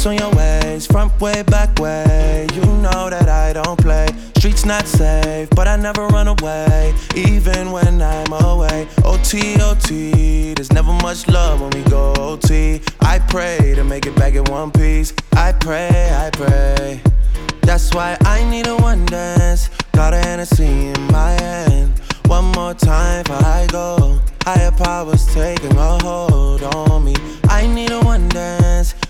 Ice on your ways, front way, back way. You know that I don't play. Streets not safe, but I never run away, even when I'm away. OT, OT, there's never much love when we go OT. I pray to make it back in one piece. I pray, I pray. That's why I need a one dance. Got a Hennessy in my hand. One more time before I go. Higher powers taking a hold on me. I need a one dance.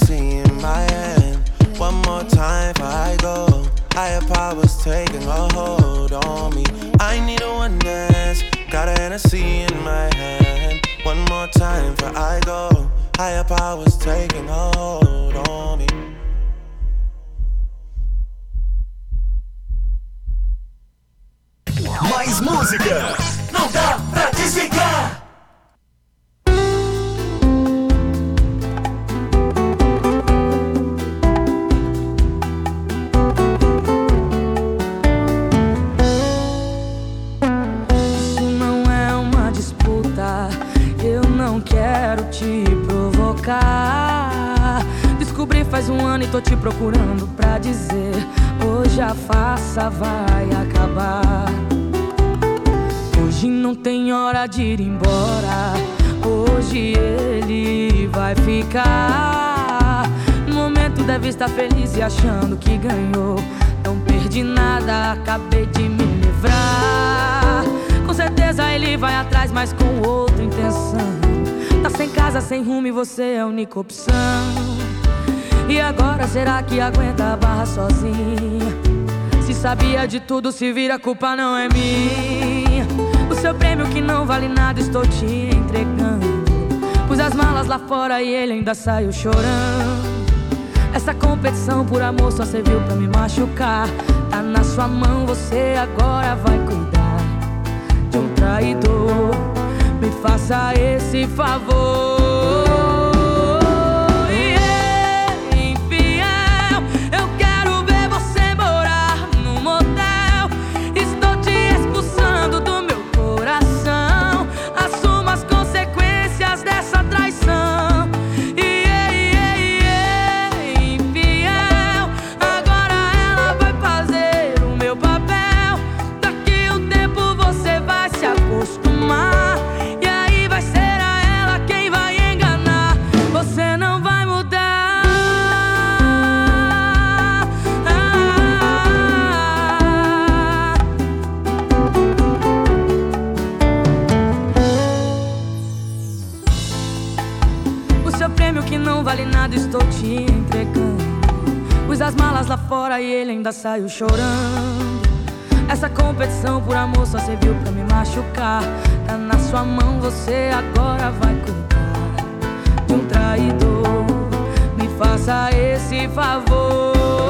Hennessy in my hand. One more time before I go. Higher powers taking a hold on me. I need a one dance. Got a Hennessy in my hand. One more time before I go. Higher powers taking a hold on me. Mais música. Não dá pra desligar. Quero te provocar. Descobri faz um ano e tô te procurando pra dizer: Hoje a farsa vai acabar. Hoje não tem hora de ir embora. Hoje ele vai ficar. No momento deve estar feliz e achando que ganhou. Não perdi nada, acabei de me livrar. Com certeza ele vai atrás, mas com outra intenção. Sem casa, sem rumo e você é a única opção. E agora será que aguenta a barra sozinha? Se sabia de tudo, se vira, a culpa não é minha. O seu prêmio que não vale nada, estou te entregando. Pus as malas lá fora e ele ainda saiu chorando. Essa competição por amor só serviu pra me machucar. Tá na sua mão, você agora vai cuidar de um traidor. Me faça esse favor. Estou te entregando. Pus as malas lá fora e ele ainda saiu chorando. Essa competição por amor só serviu pra me machucar. Tá na sua mão, você agora vai cuidar de um traidor. Me faça esse favor.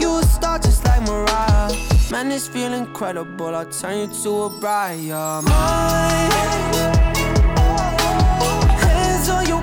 you a star just like Mariah. Man, this feel incredible. I'll turn you to a bride. You're mine. Hands on your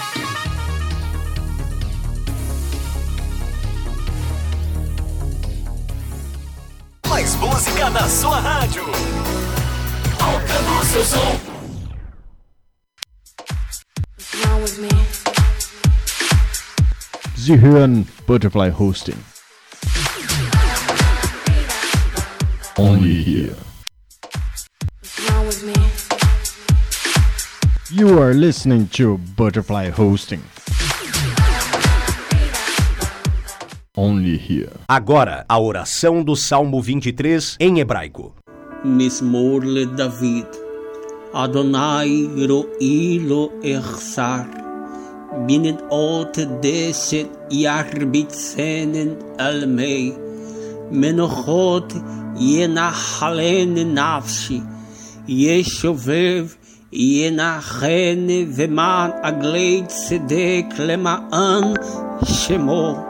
Música na sua rádio. Tocando o seu som. Sie hören Butterfly Hosting. Only here. You are listening to Butterfly Hosting. Only here. Agora, a oração do Salmo 23 em hebraico. Mismor le David. Adonai ro'i lo echsar. Binnen ot deset yarbitzenen almei. Menochot yenachalen nafshi. Yeshovev ינחן ומען עגלי צדק למען שמו,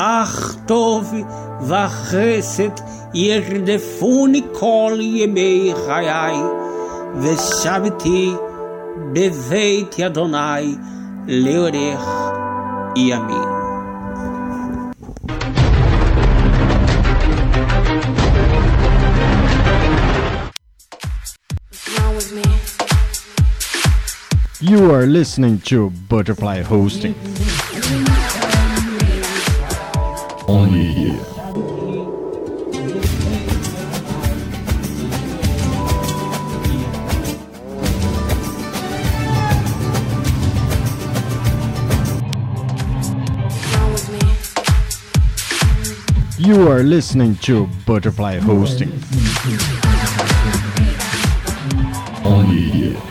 אך טוב וחסד ירדפוני כל ימי חיי, ושבתי בבית אדוני לאורך ימים. You are listening to Butterfly Hosting. Only here. You are listening to Butterfly Hosting. Only here.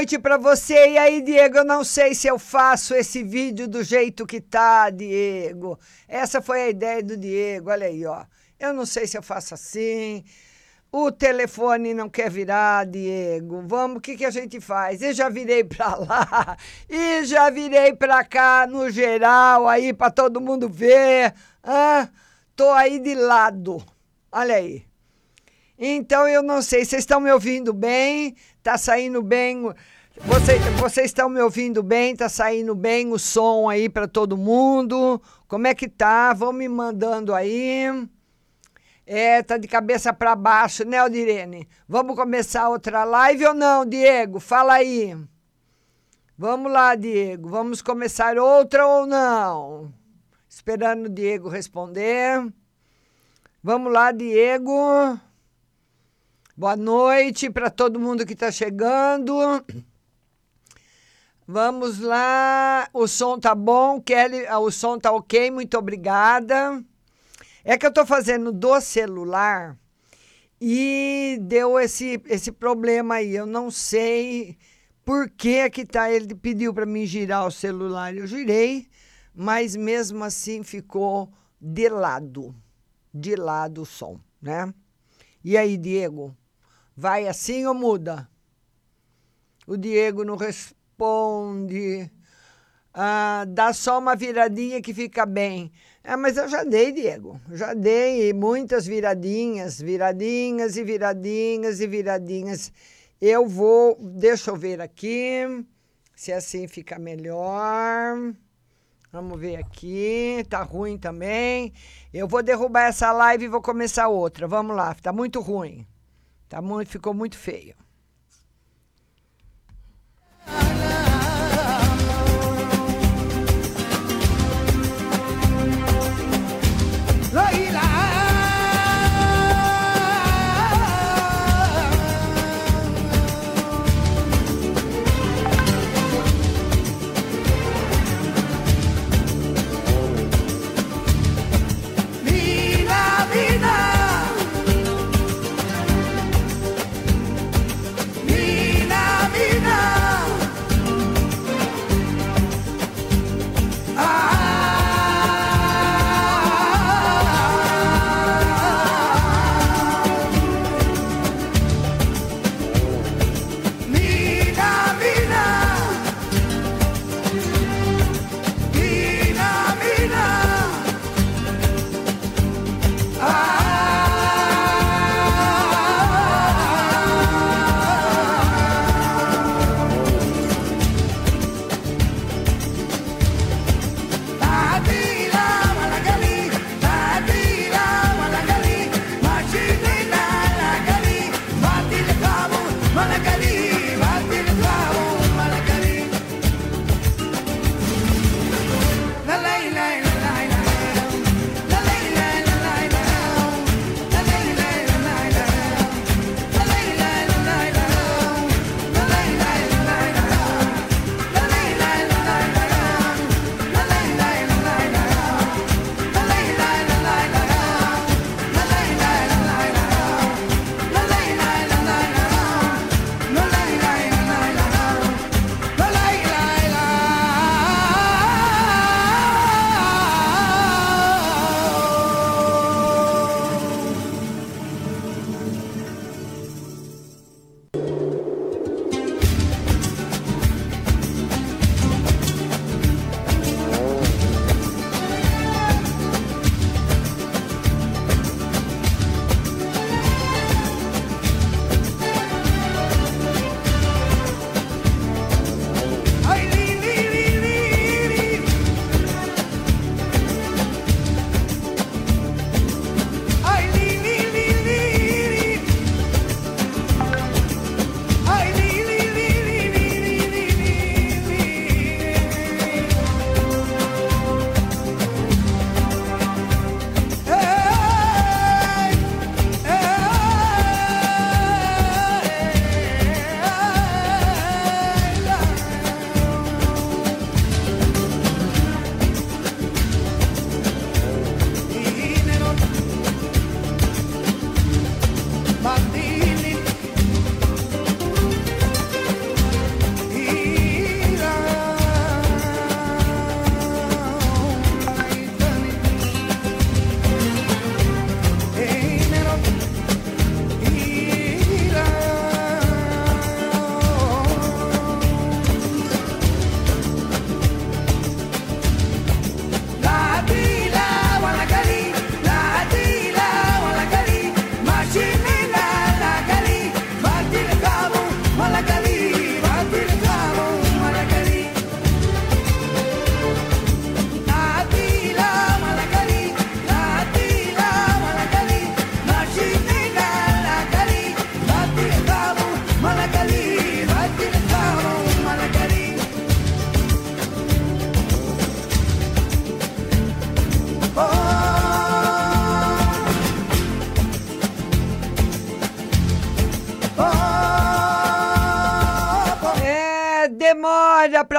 Noite pra você. E aí, Diego, eu não sei se eu faço esse vídeo do jeito que tá, Diego. Essa foi a ideia do Diego, olha aí, ó. Eu não sei se eu faço assim. O telefone não quer virar, Diego. Vamos, o que, que a gente faz? Eu já virei pra lá e já virei pra cá, no geral, aí pra todo mundo ver. Ah, tô aí de lado. Olha aí. Então eu não sei, vocês estão me ouvindo bem? Tá saindo bem? Vocês, vocês estão me ouvindo bem? Tá saindo bem o som aí para todo mundo? Como é que tá? Vão me mandando aí. É, tá de cabeça para baixo, né, Odirene? Vamos começar outra live ou não, Diego? Fala aí. Vamos lá, Diego. Vamos começar outra ou não? Esperando o Diego responder. Vamos lá, Diego. Boa noite para todo mundo que está chegando. Vamos lá. O som tá bom, Kelly. ah, O som tá ok, muito obrigada. É que eu estou fazendo do celular e deu esse, esse problema aí. Eu não sei por que que tá. Ele pediu para mim girar o celular. Eu girei, mas mesmo assim ficou de lado. De lado o som, né? E aí, Diego? Vai assim ou muda? O Diego não responde. Ah, dá só uma viradinha que fica bem. É, mas eu já dei, Diego. Já dei muitas viradinhas, viradinhas e viradinhas e viradinhas. Eu vou, deixa eu ver aqui, se assim fica melhor. Vamos ver aqui, tá ruim também. Eu vou derrubar essa live e vou começar outra. Vamos lá, tá muito ruim. Tá muito, ficou muito feio.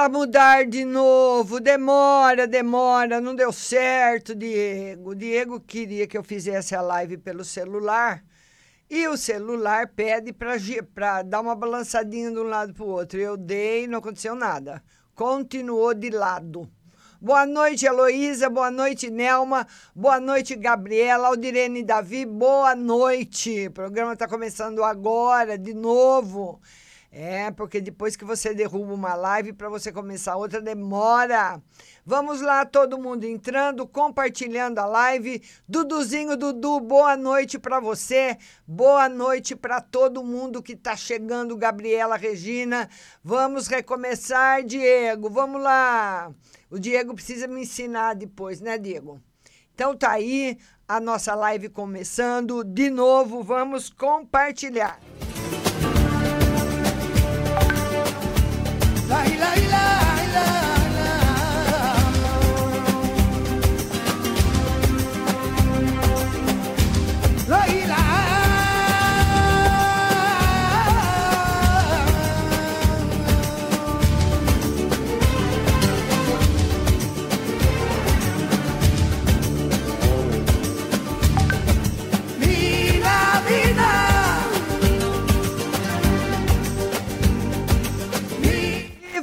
Para mudar de novo, demora, demora, não deu certo, Diego. Diego queria que eu fizesse a live pelo celular e o celular pede para dar uma balançadinha de um lado para o outro. Eu dei, não aconteceu nada. Continuou de lado. Boa noite, Heloísa. Boa noite, Nelma. Boa noite, Gabriela. Aldirene Davi, boa noite. O programa está começando agora, de novo. É, porque depois que você derruba uma live, para você começar outra, demora. Vamos lá, todo mundo entrando, compartilhando a live. Duduzinho, Dudu, boa noite para você. Boa noite para todo mundo que está chegando, Gabriela, Regina. Vamos recomeçar, Diego. Vamos lá. O Diego precisa me ensinar depois, né, Diego? Então tá aí a nossa live começando. De novo, vamos compartilhar.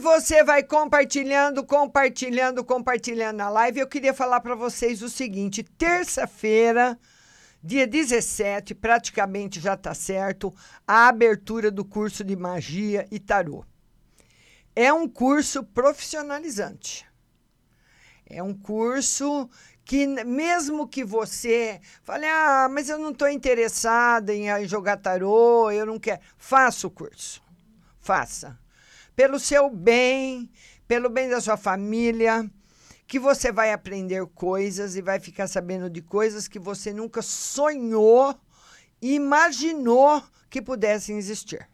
Você vai compartilhando, compartilhando, compartilhando a live. Eu queria falar para vocês o seguinte: terça-feira, dia 17, praticamente já está certo, a abertura do curso de magia e tarô. É um curso profissionalizante. É um curso que, mesmo que você fale, ah, mas eu não estou interessada em jogar tarô, eu não quero. Faça o curso. Faça pelo seu bem, pelo bem da sua família, que você vai aprender coisas e vai ficar sabendo de coisas que você nunca sonhou, imaginou que pudessem existir.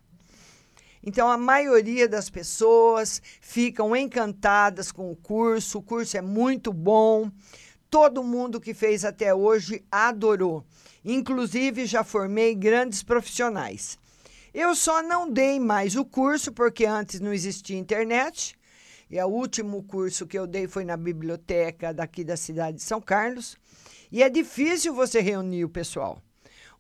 Então, a maioria das pessoas ficam encantadas com o curso, o curso é muito bom. Todo mundo que fez até hoje adorou. Inclusive, já formei grandes profissionais. Eu só não dei mais o curso porque antes não existia internet. E o último curso que eu dei foi na biblioteca daqui da cidade de São Carlos. E é difícil você reunir o pessoal.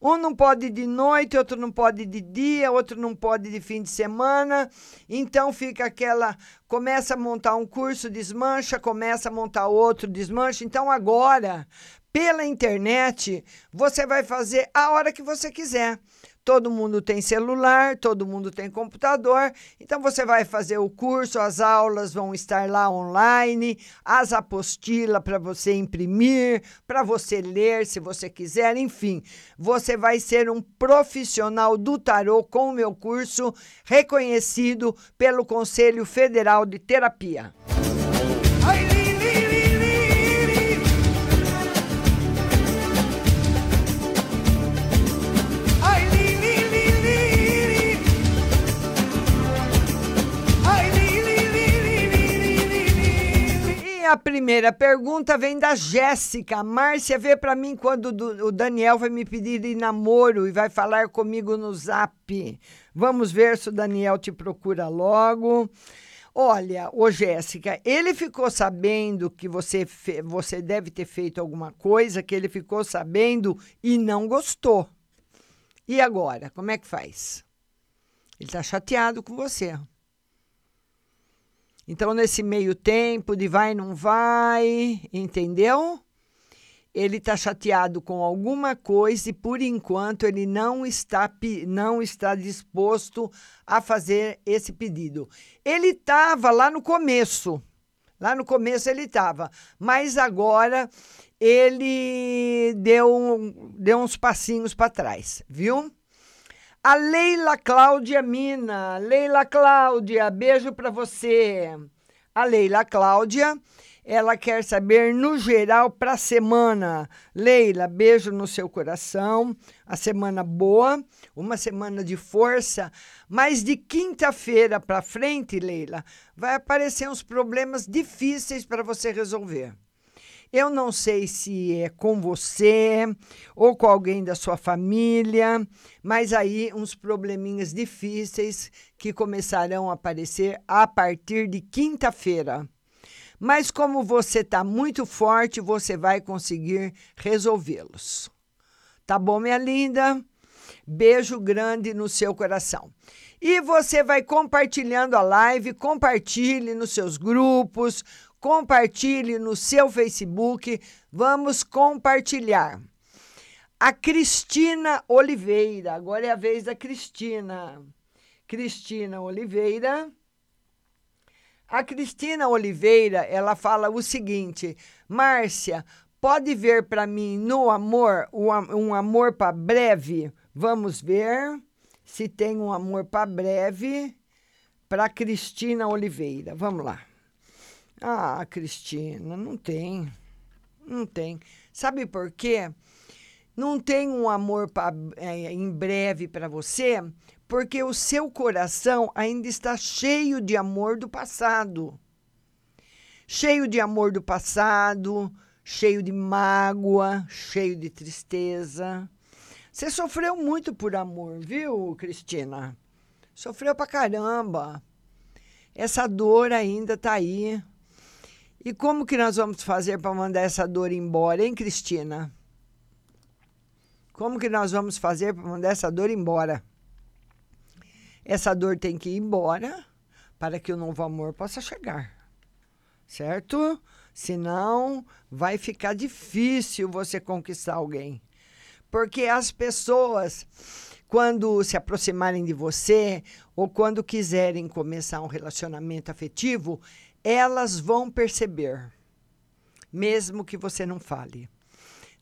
Um não pode de noite, outro não pode de dia, outro não pode de fim de semana. Então fica aquela. Começa a montar um curso, desmancha, começa a montar outro, desmancha. Então agora, pela internet, você vai fazer a hora que você quiser. Todo mundo tem celular, todo mundo tem computador, então você vai fazer o curso, as aulas vão estar lá online, as apostilas para você imprimir, para você ler se você quiser, enfim, você vai ser um profissional do tarô com o meu curso reconhecido pelo Conselho Federal de Terapia. Primeira pergunta vem da Jéssica. Márcia, vê para mim quando o Daniel vai me pedir namoro e vai falar comigo no zap. Vamos ver se o Daniel te procura logo. Olha, ô Jéssica, ele ficou sabendo que você, você deve ter feito alguma coisa que ele ficou sabendo e não gostou. E agora, como é que faz? Ele está chateado com você. Então, nesse meio tempo de vai, não vai, entendeu? Ele está chateado com alguma coisa e, por enquanto, ele não está, não está disposto a fazer esse pedido. Ele estava lá no começo. Lá no começo ele estava, mas agora ele deu, deu uns passinhos para trás, viu? A Leila Cláudia Mina. Leila Cláudia, beijo para você. A Leila Cláudia, ela quer saber no geral para a semana. Leila, beijo no seu coração. A semana boa, uma semana de força, mas de quinta-feira para frente, Leila, vai aparecer uns problemas difíceis para você resolver. Eu não sei se é com você ou com alguém da sua família, mas aí uns probleminhas difíceis que começarão a aparecer a partir de quinta-feira. Mas como você está muito forte, você vai conseguir resolvê-los. Tá bom, minha linda? Beijo grande no seu coração. E você vai compartilhando a live, compartilhe nos seus grupos, compartilhe no seu Facebook. Vamos compartilhar. A Cristina Oliveira, agora é a vez da Cristina. Cristina Oliveira. A Cristina Oliveira, ela fala o seguinte: Márcia, pode ver para mim no amor um amor para breve? Vamos ver se tem um amor para breve para Cristina Oliveira. Vamos lá. Ah, Cristina, não tem. Não tem. Sabe por quê? Não tem um amor pra, é, em breve para você, porque o seu coração ainda está cheio de amor do passado. Cheio de amor do passado, cheio de mágoa, cheio de tristeza. Você sofreu muito por amor, viu, Cristina? Sofreu pra caramba. Essa dor ainda tá aí. E como que nós vamos fazer para mandar essa dor embora, hein, Cristina? Como que nós vamos fazer para mandar essa dor embora? Essa dor tem que ir embora para que o novo amor possa chegar. Certo? Senão vai ficar difícil você conquistar alguém. Porque as pessoas, quando se aproximarem de você ou quando quiserem começar um relacionamento afetivo, elas vão perceber, mesmo que você não fale.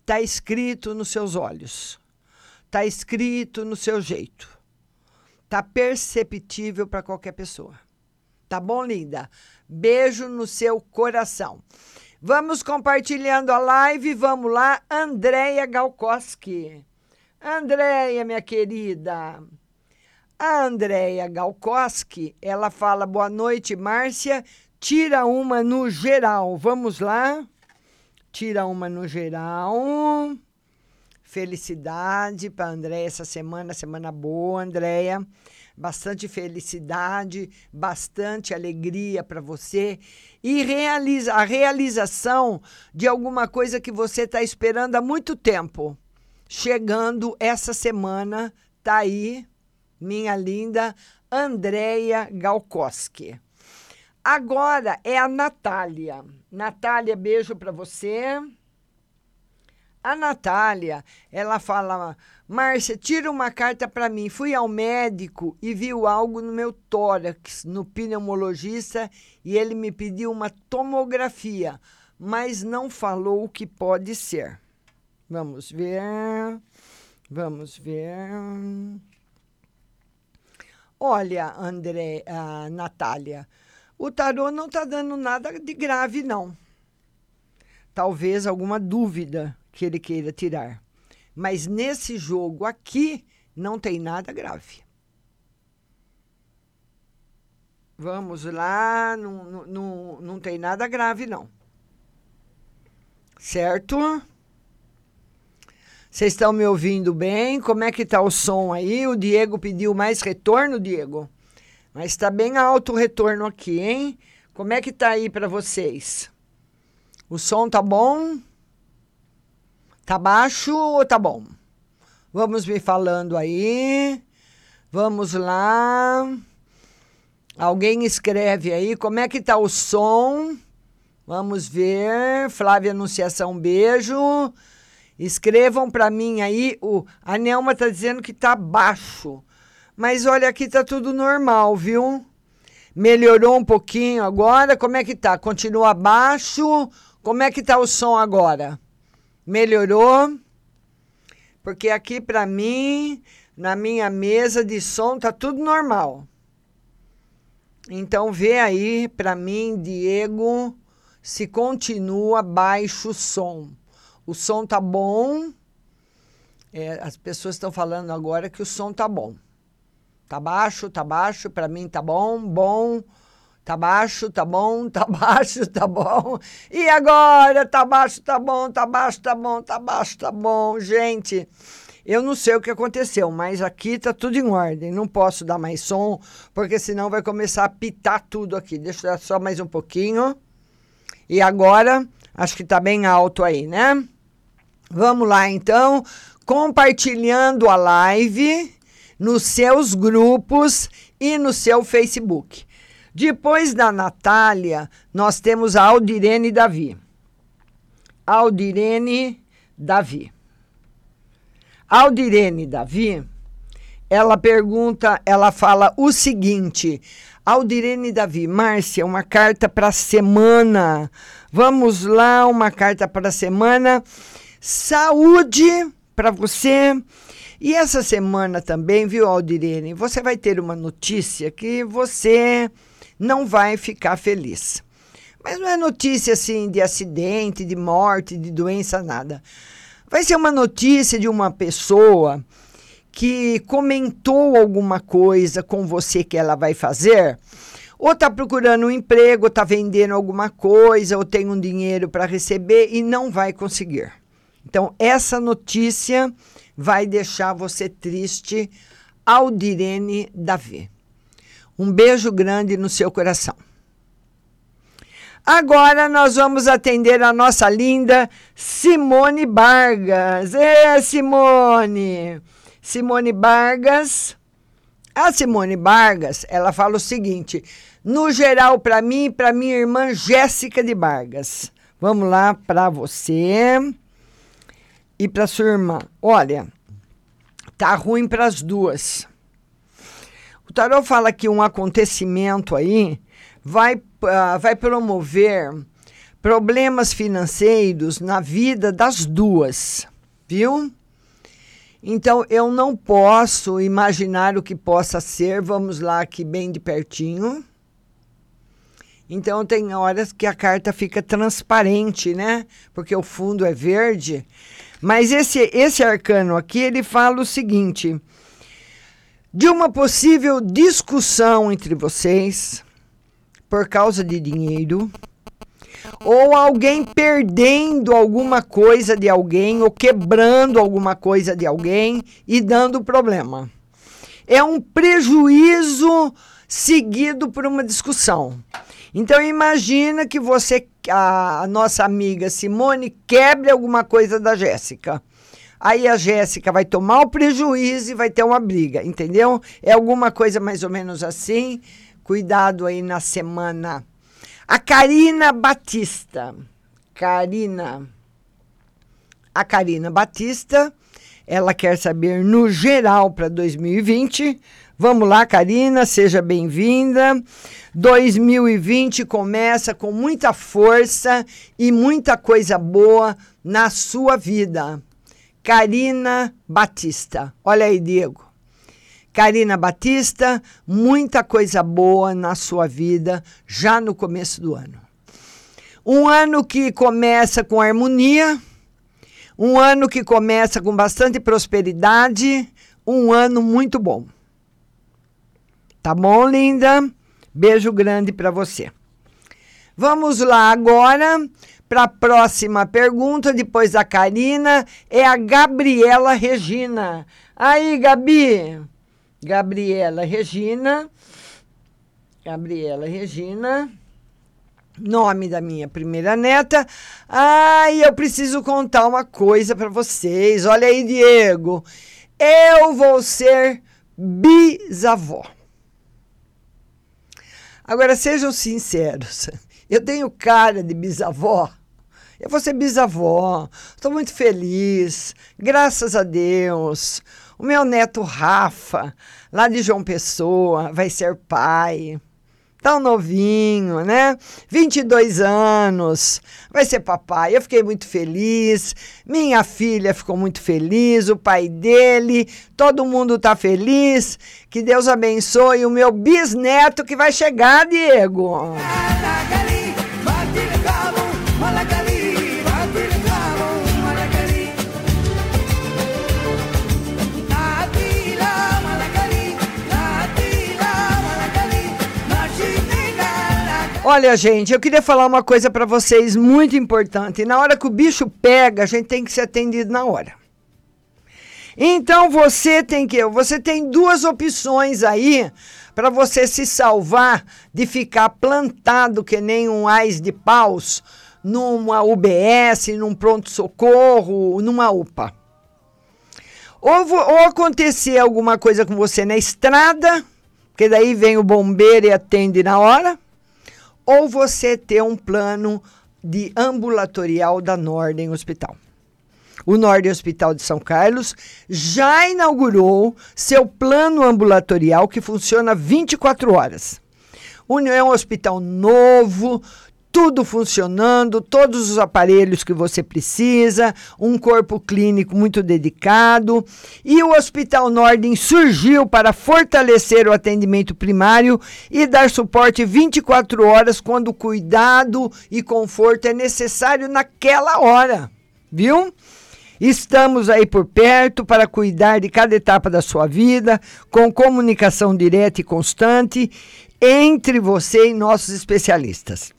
Está escrito nos seus olhos, está escrito no seu jeito Tá perceptível para qualquer pessoa. Tá bom, linda? Beijo no seu coração. Vamos compartilhando a live. Vamos lá, Andréia Galkoski. Andréia, minha querida. A Andréia Galkoski, ela fala: boa noite, Márcia. Tira uma no geral. Vamos lá? Tira uma no geral. Felicidade para Andréia essa semana, semana boa, Andréia. Bastante felicidade, bastante alegria para você e realiza, a realização de alguma coisa que você está esperando há muito tempo. Chegando essa semana, tá aí, minha linda Andréia Galkoski. Agora é a Natália. Natália, beijo para você. A Natália, ela fala: Márcia, tira uma carta para mim. Fui ao médico e viu algo no meu tórax, no pneumologista, e ele me pediu uma tomografia, mas não falou o que pode ser. Vamos ver. Vamos ver. Olha, André, a Natália, o tarô não está dando nada de grave, não. Talvez alguma dúvida que ele queira tirar. Mas nesse jogo aqui não tem nada grave. Vamos lá, não, não, não, não tem nada grave, não. Certo? Vocês estão me ouvindo bem? Como é que tá o som aí? O Diego pediu mais retorno, Diego. Mas está bem alto o retorno aqui, hein? Como é que tá aí para vocês? O som tá bom? Tá baixo ou tá bom? Vamos me falando aí. Vamos lá. Alguém escreve aí como é que tá o som. Vamos ver. Flávia Anunciação, beijo. Escrevam para mim aí. O, a Nelma tá dizendo que tá baixo. Mas olha, aqui tá tudo normal, viu? Melhorou um pouquinho agora. Como é que tá? Continua baixo? Como é que tá o som agora? Melhorou? Porque aqui para mim, na minha mesa de som, tá tudo normal. Então vê aí para mim, Diego, se continua baixo o som. O som tá bom. É, as pessoas estão falando agora que o som tá bom. Tá baixo, tá baixo, para mim tá bom, bom. Tá baixo, tá bom, tá baixo, tá bom. E agora? Tá baixo, tá bom, tá baixo, tá bom, tá baixo, tá bom. Gente, eu não sei o que aconteceu, mas aqui tá tudo em ordem. Não posso dar mais som, porque senão vai começar a pitar tudo aqui. Deixa eu dar só mais um pouquinho. E agora, acho que tá bem alto aí, né? Vamos lá então, compartilhando a live nos seus grupos e no seu Facebook. Depois da Natália, nós temos a Aldirene Davi. Aldirene Davi. Aldirene Davi, ela pergunta, ela fala o seguinte: Aldirene Davi, Márcia, uma carta para a semana. Vamos lá, uma carta para a semana. Saúde para você. E essa semana também, viu, Aldirene? Você vai ter uma notícia que você não vai ficar feliz. Mas não é notícia assim de acidente, de morte, de doença, nada. Vai ser uma notícia de uma pessoa que comentou alguma coisa com você que ela vai fazer, ou está procurando um emprego, está vendendo alguma coisa, ou tem um dinheiro para receber e não vai conseguir. Então, essa notícia vai deixar você triste, Aldirene Davi. Um beijo grande no seu coração. Agora nós vamos atender a nossa linda Simone Vargas. É, Simone! Simone Vargas. A Simone Vargas, ela fala o seguinte: no geral, para mim e para minha irmã Jéssica de Vargas. Vamos lá para você e para sua irmã. Olha, tá ruim para as duas. O tarot fala que um acontecimento aí vai, uh, vai promover problemas financeiros na vida das duas, viu? Então eu não posso imaginar o que possa ser. Vamos lá aqui bem de pertinho. Então tem horas que a carta fica transparente, né? Porque o fundo é verde. Mas esse esse arcano aqui, ele fala o seguinte: de uma possível discussão entre vocês por causa de dinheiro, ou alguém perdendo alguma coisa de alguém, ou quebrando alguma coisa de alguém e dando problema. É um prejuízo seguido por uma discussão. Então imagina que você, a nossa amiga Simone, quebre alguma coisa da Jéssica. Aí a Jéssica vai tomar o prejuízo e vai ter uma briga, entendeu? É alguma coisa mais ou menos assim. Cuidado aí na semana. A Karina Batista. Karina. A Karina Batista, ela quer saber no geral para 2020. Vamos lá, Karina, seja bem-vinda. 2020 começa com muita força e muita coisa boa na sua vida. Karina Batista. Olha aí, Diego. Karina Batista, muita coisa boa na sua vida já no começo do ano. Um ano que começa com harmonia, um ano que começa com bastante prosperidade, um ano muito bom. Tá bom, linda? Beijo grande para você. Vamos lá agora para a próxima pergunta, depois da Karina, é a Gabriela Regina. Aí, Gabi. Gabriela Regina. Gabriela Regina. Nome da minha primeira neta. Ai, eu preciso contar uma coisa para vocês. Olha aí, Diego. Eu vou ser bisavó. Agora sejam sinceros. Eu tenho cara de bisavó. Eu vou ser bisavó. Estou muito feliz. Graças a Deus. O meu neto Rafa, lá de João Pessoa, vai ser pai. Tão novinho, né? 22 anos, vai ser papai. Eu fiquei muito feliz. Minha filha ficou muito feliz, o pai dele, todo mundo tá feliz. Que Deus abençoe o meu bisneto que vai chegar, Diego. Olha, gente, eu queria falar uma coisa para vocês muito importante. Na hora que o bicho pega, a gente tem que ser atendido na hora. Então você tem que, você tem duas opções aí para você se salvar de ficar plantado que nem um ais de paus numa UBS, num pronto socorro, numa UPA. Ou, ou acontecer alguma coisa com você na estrada, porque daí vem o bombeiro e atende na hora ou você ter um plano de ambulatorial da Nordem Hospital. O Nordem Hospital de São Carlos já inaugurou seu plano ambulatorial que funciona 24 horas. É um hospital novo, tudo funcionando, todos os aparelhos que você precisa, um corpo clínico muito dedicado. E o Hospital Nordem surgiu para fortalecer o atendimento primário e dar suporte 24 horas quando cuidado e conforto é necessário naquela hora. Viu? Estamos aí por perto para cuidar de cada etapa da sua vida, com comunicação direta e constante entre você e nossos especialistas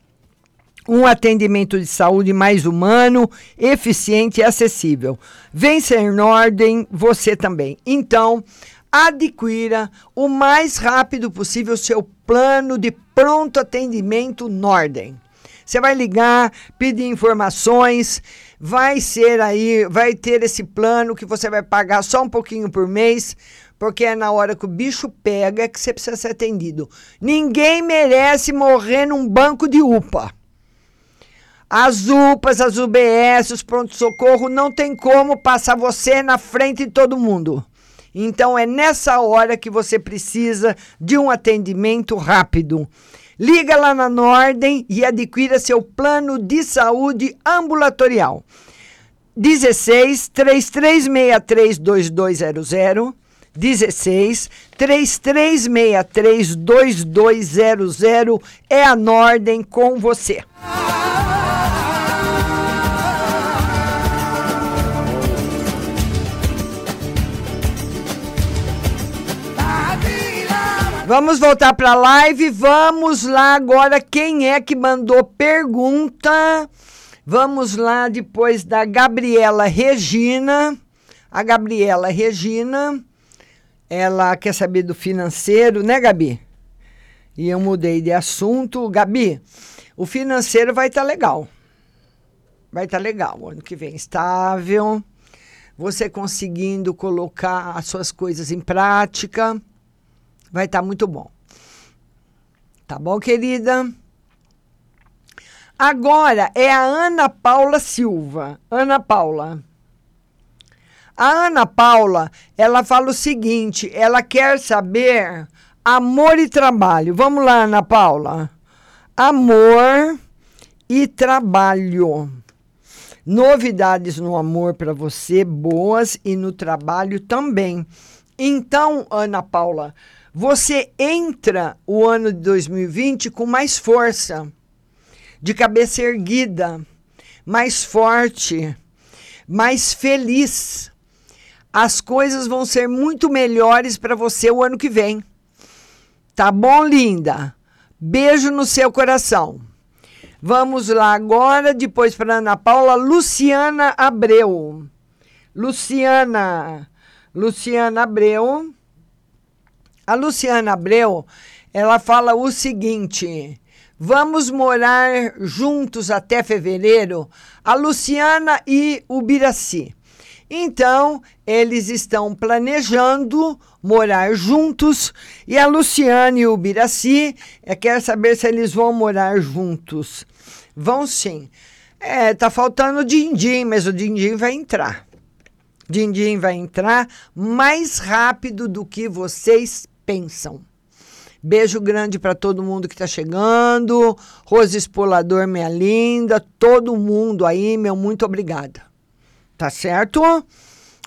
um atendimento de saúde mais humano, eficiente e acessível. Vencer Nordem, você também. Então, adquira o mais rápido possível seu plano de pronto atendimento Nordem. Você vai ligar, pedir informações, vai ser aí, vai ter esse plano que você vai pagar só um pouquinho por mês, porque é na hora que o bicho pega que você precisa ser atendido. Ninguém merece morrer num banco de UPA. As UPAs, as UBS, os pronto-socorro, não tem como passar você na frente de todo mundo. Então é nessa hora que você precisa de um atendimento rápido. Liga lá na Nordem e adquira seu plano de saúde ambulatorial. 16 3363 2200 16 3363 2200 é a Nordem com você. Vamos voltar para a live. Vamos lá agora. Quem é que mandou pergunta? Vamos lá depois da Gabriela Regina. A Gabriela Regina, ela quer saber do financeiro, né, Gabi? E eu mudei de assunto. Gabi, o financeiro vai estar tá legal. Vai estar tá legal. Ano que vem, estável. Você conseguindo colocar as suas coisas em prática vai estar tá muito bom. Tá bom, querida? Agora é a Ana Paula Silva. Ana Paula. A Ana Paula, ela fala o seguinte: ela quer saber amor e trabalho. Vamos lá, Ana Paula. Amor e trabalho. Novidades no amor para você, boas e no trabalho também. Então, Ana Paula, você entra o ano de 2020 com mais força, de cabeça erguida, mais forte, mais feliz. As coisas vão ser muito melhores para você o ano que vem. Tá bom, linda? Beijo no seu coração. Vamos lá agora, depois para Ana Paula, Luciana Abreu. Luciana, Luciana Abreu. A Luciana Abreu, ela fala o seguinte: vamos morar juntos até fevereiro, a Luciana e o Biraci. Então, eles estão planejando morar juntos e a Luciana e o Biraci é, quer saber se eles vão morar juntos. Vão sim. É, tá faltando o Dindim, mas o Dindim vai entrar. Dindim vai entrar mais rápido do que vocês pensam. Beijo grande para todo mundo que está chegando. Rose Espolador, minha linda. Todo mundo aí, meu muito obrigada. Tá certo?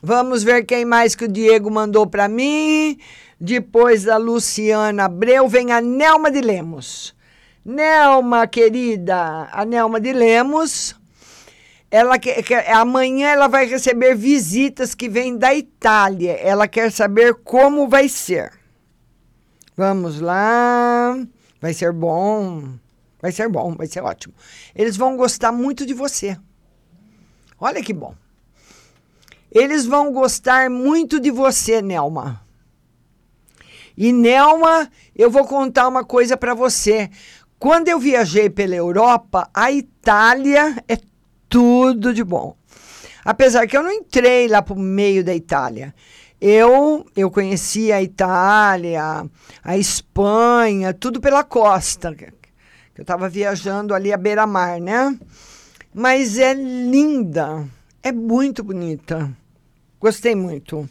Vamos ver quem mais que o Diego mandou para mim. Depois da Luciana Abreu, vem a Nelma de Lemos. Nelma, querida, a Nelma de Lemos. Ela quer, quer, amanhã ela vai receber visitas que vêm da Itália. Ela quer saber como vai ser. Vamos lá. Vai ser bom. Vai ser bom, vai ser ótimo. Eles vão gostar muito de você. Olha que bom. Eles vão gostar muito de você, Nelma. E Nelma, eu vou contar uma coisa para você. Quando eu viajei pela Europa, a Itália é tudo de bom. Apesar que eu não entrei lá para o meio da Itália. Eu, eu conheci a Itália, a Espanha, tudo pela costa. Eu estava viajando ali à beira-mar, né? Mas é linda, é muito bonita. Gostei muito.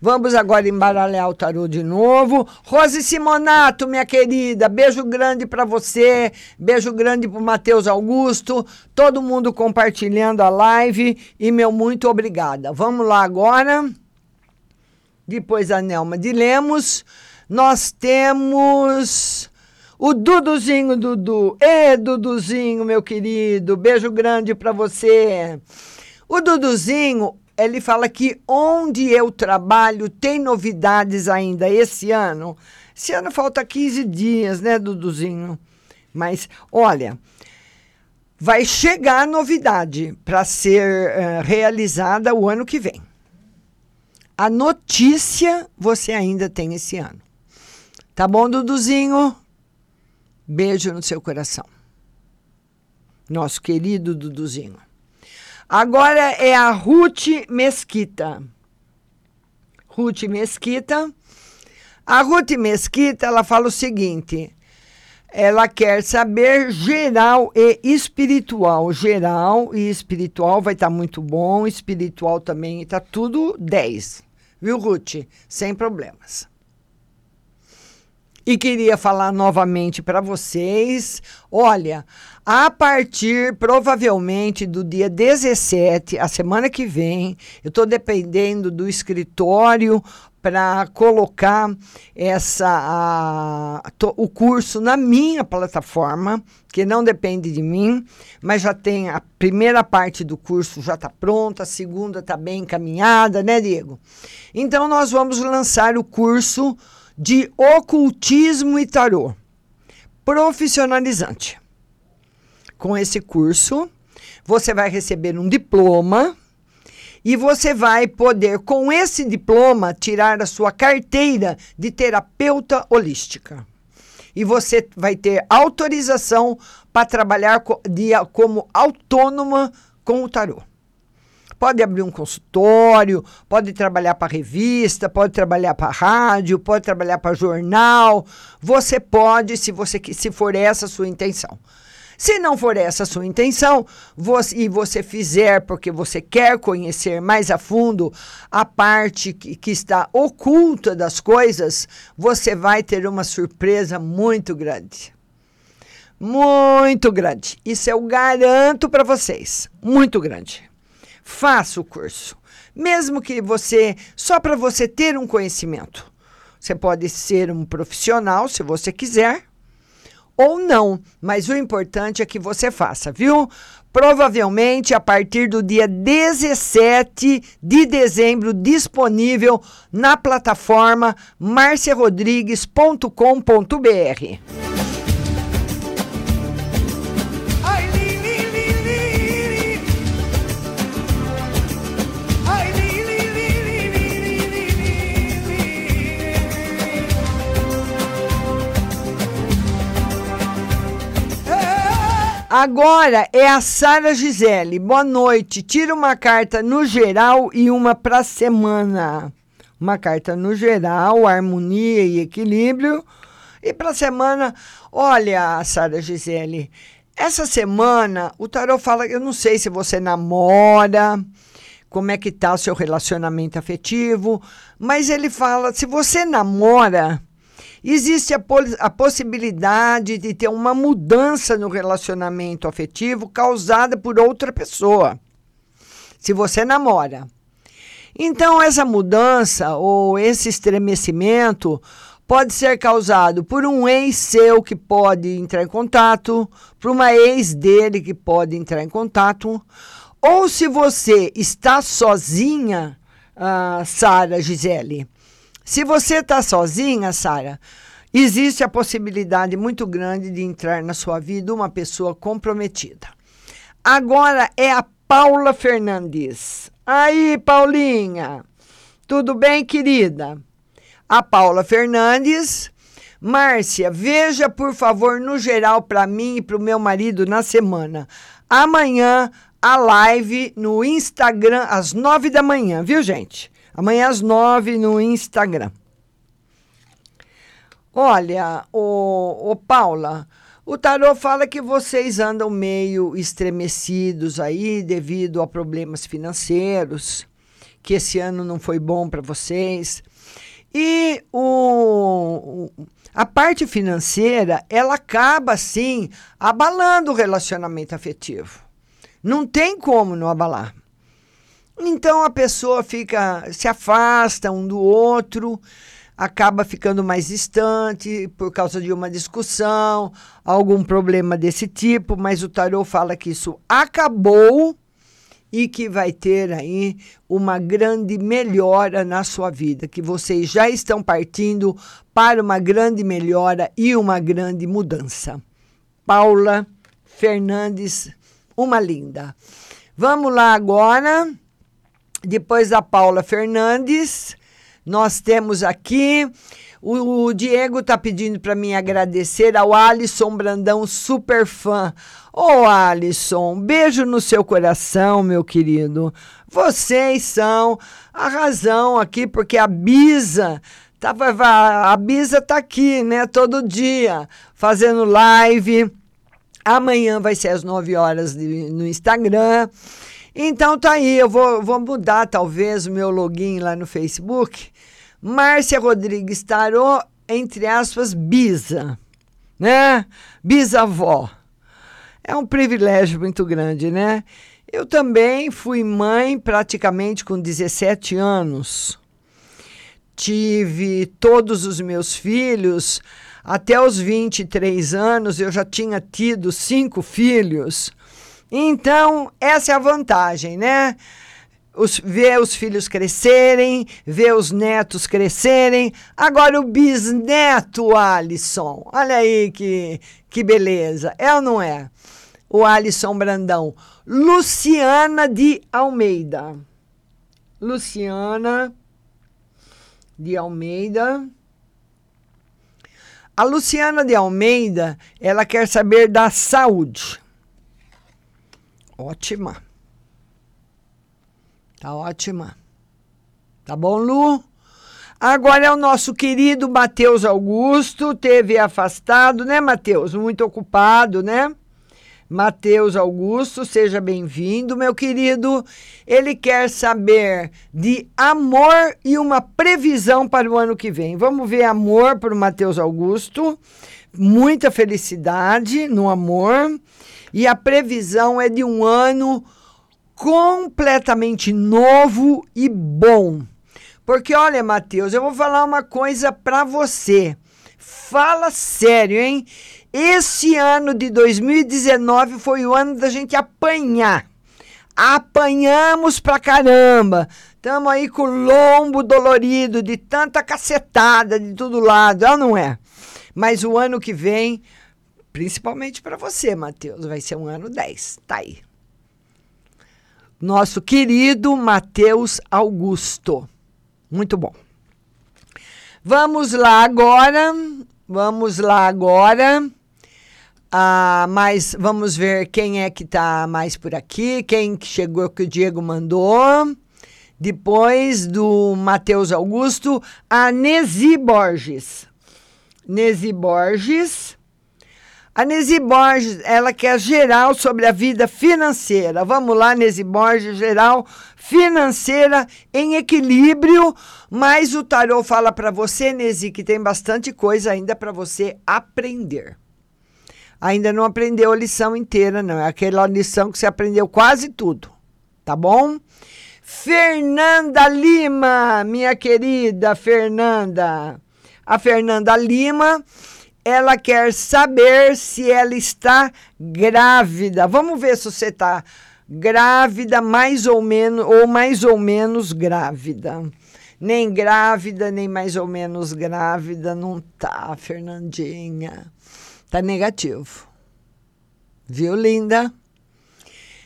Vamos agora embaralhar o tarô de novo. Rose Simonato, minha querida, beijo grande para você, beijo grande para Matheus Augusto, todo mundo compartilhando a live e meu muito obrigada. Vamos lá agora. Depois a Nelma de Lemos, nós temos o Duduzinho Dudu. Ê, Duduzinho, meu querido, beijo grande para você. O Duduzinho ele fala que onde eu trabalho tem novidades ainda esse ano. Esse ano falta 15 dias, né, Duduzinho? Mas, olha, vai chegar novidade para ser uh, realizada o ano que vem. A notícia você ainda tem esse ano. Tá bom, Duduzinho? Beijo no seu coração. Nosso querido Duduzinho. Agora é a Ruth Mesquita. Ruth Mesquita. A Ruth Mesquita, ela fala o seguinte: ela quer saber geral e espiritual. Geral e espiritual vai estar tá muito bom, espiritual também está tudo 10. Viu, Ruth? Sem problemas. E queria falar novamente para vocês: olha, a partir provavelmente do dia 17, a semana que vem, eu estou dependendo do escritório para colocar essa a, to, o curso na minha plataforma, que não depende de mim, mas já tem a primeira parte do curso já está pronta, a segunda está bem encaminhada, né, Diego? Então nós vamos lançar o curso de ocultismo e tarô profissionalizante. Com esse curso, você vai receber um diploma e você vai poder, com esse diploma, tirar a sua carteira de terapeuta holística. E você vai ter autorização para trabalhar como autônoma com o tarô. Pode abrir um consultório, pode trabalhar para revista, pode trabalhar para rádio, pode trabalhar para jornal. Você pode, se você se for essa a sua intenção. Se não for essa a sua intenção, você, e você fizer porque você quer conhecer mais a fundo a parte que, que está oculta das coisas, você vai ter uma surpresa muito grande. Muito grande. Isso eu garanto para vocês. Muito grande. Faça o curso. Mesmo que você, só para você ter um conhecimento. Você pode ser um profissional, se você quiser, ou não, mas o importante é que você faça, viu? Provavelmente a partir do dia 17 de dezembro, disponível na plataforma marciarodrigues.com.br. Agora é a Sara Gisele. Boa noite. Tira uma carta no geral e uma para semana. Uma carta no geral, harmonia e equilíbrio. E para semana, olha, Sara Gisele, essa semana o tarot fala, eu não sei se você namora, como é que tá o seu relacionamento afetivo, mas ele fala, se você namora, Existe a, a possibilidade de ter uma mudança no relacionamento afetivo causada por outra pessoa. Se você namora. Então, essa mudança ou esse estremecimento pode ser causado por um ex seu que pode entrar em contato, por uma ex dele que pode entrar em contato, ou se você está sozinha, uh, Sara Gisele, se você está sozinha, Sara, existe a possibilidade muito grande de entrar na sua vida uma pessoa comprometida. Agora é a Paula Fernandes. Aí, Paulinha, tudo bem, querida? A Paula Fernandes. Márcia, veja por favor no geral para mim e para o meu marido na semana. Amanhã a live no Instagram às nove da manhã, viu, gente? Amanhã às nove no Instagram. Olha, o, Paula, o tarô fala que vocês andam meio estremecidos aí devido a problemas financeiros, que esse ano não foi bom para vocês. E o, a parte financeira, ela acaba, sim, abalando o relacionamento afetivo. Não tem como não abalar. Então a pessoa fica, se afasta um do outro, acaba ficando mais distante por causa de uma discussão, algum problema desse tipo, mas o tarô fala que isso acabou e que vai ter aí uma grande melhora na sua vida, que vocês já estão partindo para uma grande melhora e uma grande mudança. Paula Fernandes uma linda. Vamos lá agora. Depois da Paula Fernandes, nós temos aqui. O, Diego está pedindo para mim agradecer ao Alisson Brandão, super fã. Ô oh, Alisson, beijo no seu coração, meu querido. Vocês são a razão aqui, porque a Bisa tava, a Bisa tá aqui, né, todo dia, fazendo live Amanhã vai ser às 9 horas no Instagram. Então tá aí, eu vou, vou mudar talvez o meu login lá no Facebook. Márcia Rodrigues Tarô, entre aspas, bisa, né? Bisavó. É um privilégio muito grande, né? Eu também fui mãe praticamente com 17 anos. Tive todos os meus filhos até os 23 anos eu já tinha tido cinco filhos. Então, essa é a vantagem, né? Os, ver os filhos crescerem, ver os netos crescerem. Agora o bisneto, Alisson. Olha aí que, que beleza. É ou não é? O Alisson Brandão. Luciana de Almeida. Luciana de Almeida. A Luciana de Almeida, ela quer saber da saúde. Ótima. Tá ótima. Tá bom, Lu? Agora é o nosso querido Matheus Augusto, teve afastado, né, Matheus? Muito ocupado, né? Matheus Augusto, seja bem-vindo, meu querido. Ele quer saber de amor e uma previsão para o ano que vem. Vamos ver amor para o Matheus Augusto. Muita felicidade no amor. E a previsão é de um ano completamente novo e bom. Porque olha, Matheus, eu vou falar uma coisa para você. Fala sério, hein? Esse ano de 2019 foi o ano da gente apanhar. Apanhamos pra caramba. Estamos aí com o lombo dolorido de tanta cacetada de todo lado, é não é? Mas o ano que vem, principalmente para você, Matheus, vai ser um ano 10. Tá aí. Nosso querido Matheus Augusto. Muito bom. Vamos lá agora. Vamos lá agora. Ah, mas vamos ver quem é que está mais por aqui, quem que chegou que o Diego mandou. Depois do Matheus Augusto, a Nesi Borges. Nesi Borges. A Nesi Borges, ela quer geral sobre a vida financeira. Vamos lá, Nesi Borges, geral financeira em equilíbrio, mas o tarô fala para você, Nesi, que tem bastante coisa ainda para você aprender ainda não aprendeu a lição inteira, não. É aquela lição que você aprendeu quase tudo. Tá bom? Fernanda Lima, minha querida Fernanda. A Fernanda Lima, ela quer saber se ela está grávida. Vamos ver se você está grávida, mais ou menos, ou mais ou menos grávida. Nem grávida, nem mais ou menos grávida, não tá, Fernandinha. Tá negativo. Viu, linda?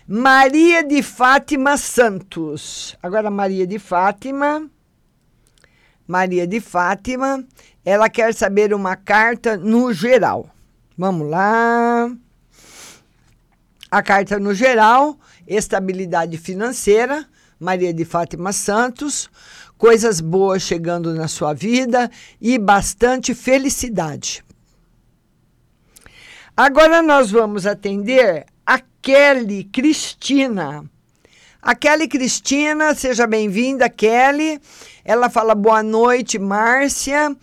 Maria de Fátima Santos. Agora, Maria de Fátima. Maria de Fátima. Ela quer saber uma carta no geral. Vamos lá. A carta no geral, estabilidade financeira, Maria de Fátima Santos, coisas boas chegando na sua vida e bastante felicidade. Agora nós vamos atender a Kelly Cristina. A Kelly Cristina, seja bem-vinda, Kelly. Ela fala boa noite, Márcia.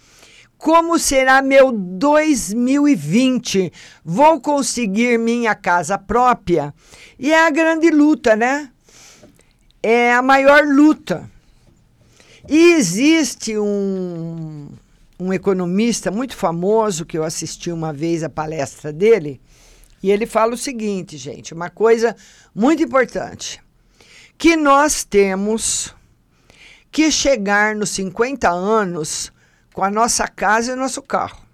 Como será meu 2020? Vou conseguir minha casa própria? E é a grande luta, né? É a maior luta. E existe um, um economista muito famoso que eu assisti uma vez a palestra dele, e ele fala o seguinte, gente, uma coisa muito importante, que nós temos que chegar nos 50 anos com a nossa casa e nosso carro.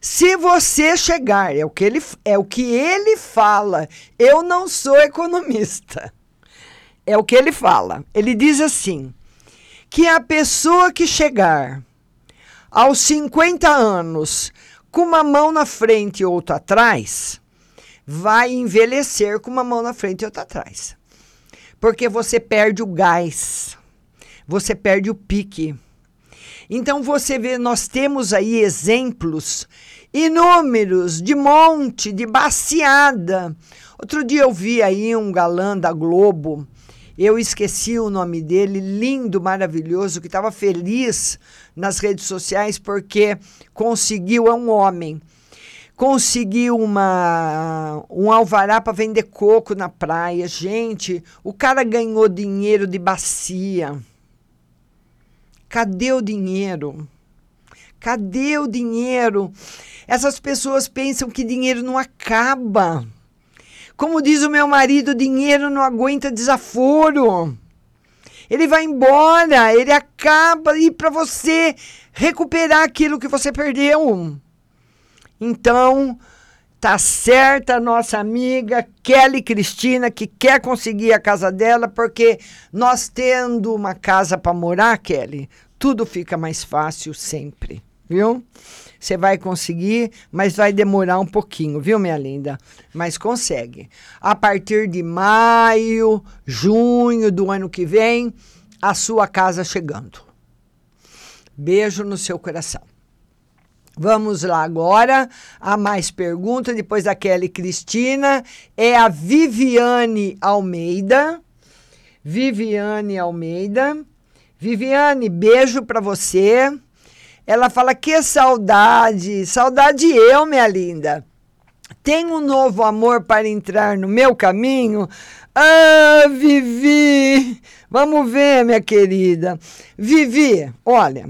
Se você chegar, é o que ele, é o que ele fala. Eu não sou economista. É o que ele fala. Ele diz assim: que a pessoa que chegar aos 50 anos com uma mão na frente e outra atrás, vai envelhecer com uma mão na frente e outra atrás. Porque você perde o gás, você perde o pique. Então você vê, nós temos aí exemplos inúmeros de monte, de baciada. Outro dia eu vi aí um galã da Globo, eu esqueci o nome dele, lindo, maravilhoso, que estava feliz nas redes sociais porque conseguiu, é um homem, conseguiu uma, um alvará para vender coco na praia. Gente, o cara ganhou dinheiro de bacia. Cadê o dinheiro? Cadê o dinheiro? Essas pessoas pensam que dinheiro não acaba. Como diz o meu marido, dinheiro não aguenta desaforo. Ele vai embora, ele acaba e para você recuperar aquilo que você perdeu. Então, Tá certa a nossa amiga Kelly Cristina, que quer conseguir a casa dela, porque nós tendo uma casa para morar, Kelly, tudo fica mais fácil sempre, viu? Você vai conseguir, mas vai demorar um pouquinho, viu, minha linda? Mas consegue. A partir de maio, junho do ano que vem, a sua casa chegando. Beijo no seu coração. Vamos lá agora a mais perguntas, depois da Kelly Cristina. É a Viviane Almeida. Viviane Almeida. Viviane, beijo para você. Ela fala que saudade, saudade eu, minha linda. Tem um novo amor para entrar no meu caminho? Ah, Vivi! Vamos ver, minha querida. Vivi, olha,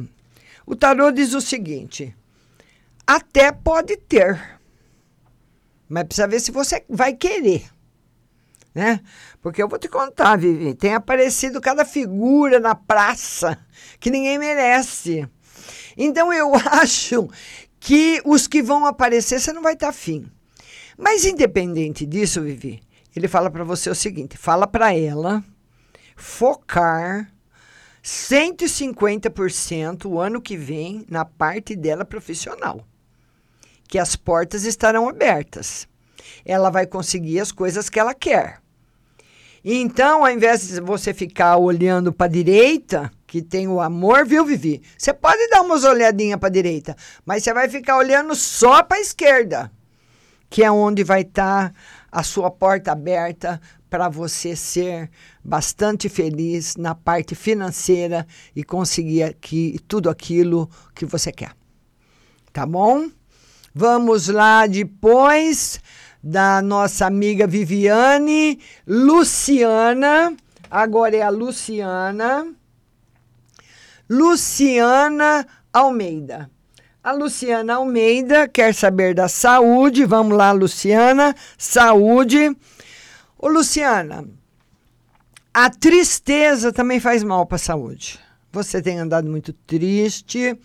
o tarô diz o seguinte: até pode ter. Mas precisa ver se você vai querer. Né? Porque eu vou te contar, Vivi, tem aparecido cada figura na praça que ninguém merece. Então eu acho que os que vão aparecer você não vai estar afim. Mas independente disso, Vivi, ele fala para você o seguinte: fala para ela focar 150% o ano que vem na parte dela profissional que as portas estarão abertas. Ela vai conseguir as coisas que ela quer. Então, ao invés de você ficar olhando para a direita, que tem o amor, viu, Vivi? Você pode dar umas olhadinhas para a direita, mas você vai ficar olhando só para a esquerda, que é onde vai estar tá a sua porta aberta para você ser bastante feliz na parte financeira e conseguir aqui, tudo aquilo que você quer. Tá bom? Vamos lá depois da nossa amiga Viviane, Luciana. Agora é a Luciana. Luciana Almeida. A Luciana Almeida quer saber da saúde. Vamos lá, Luciana. Saúde. Ô, Luciana, A tristeza também faz mal para a saúde. Você tem andado muito triste,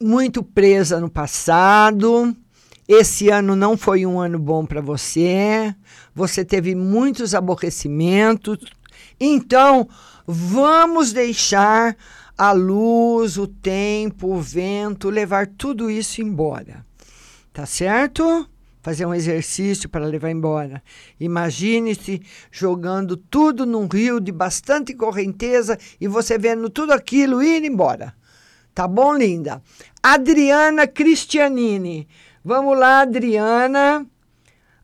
muito presa no passado. Esse ano não foi um ano bom para você. Você teve muitos aborrecimentos. Então, vamos deixar a luz, o tempo, o vento levar tudo isso embora. Tá certo? Fazer um exercício para levar embora. Imagine-se jogando tudo num rio de bastante correnteza e você vendo tudo aquilo ir embora. Tá bom, linda? Adriana Cristianini. Vamos lá, Adriana.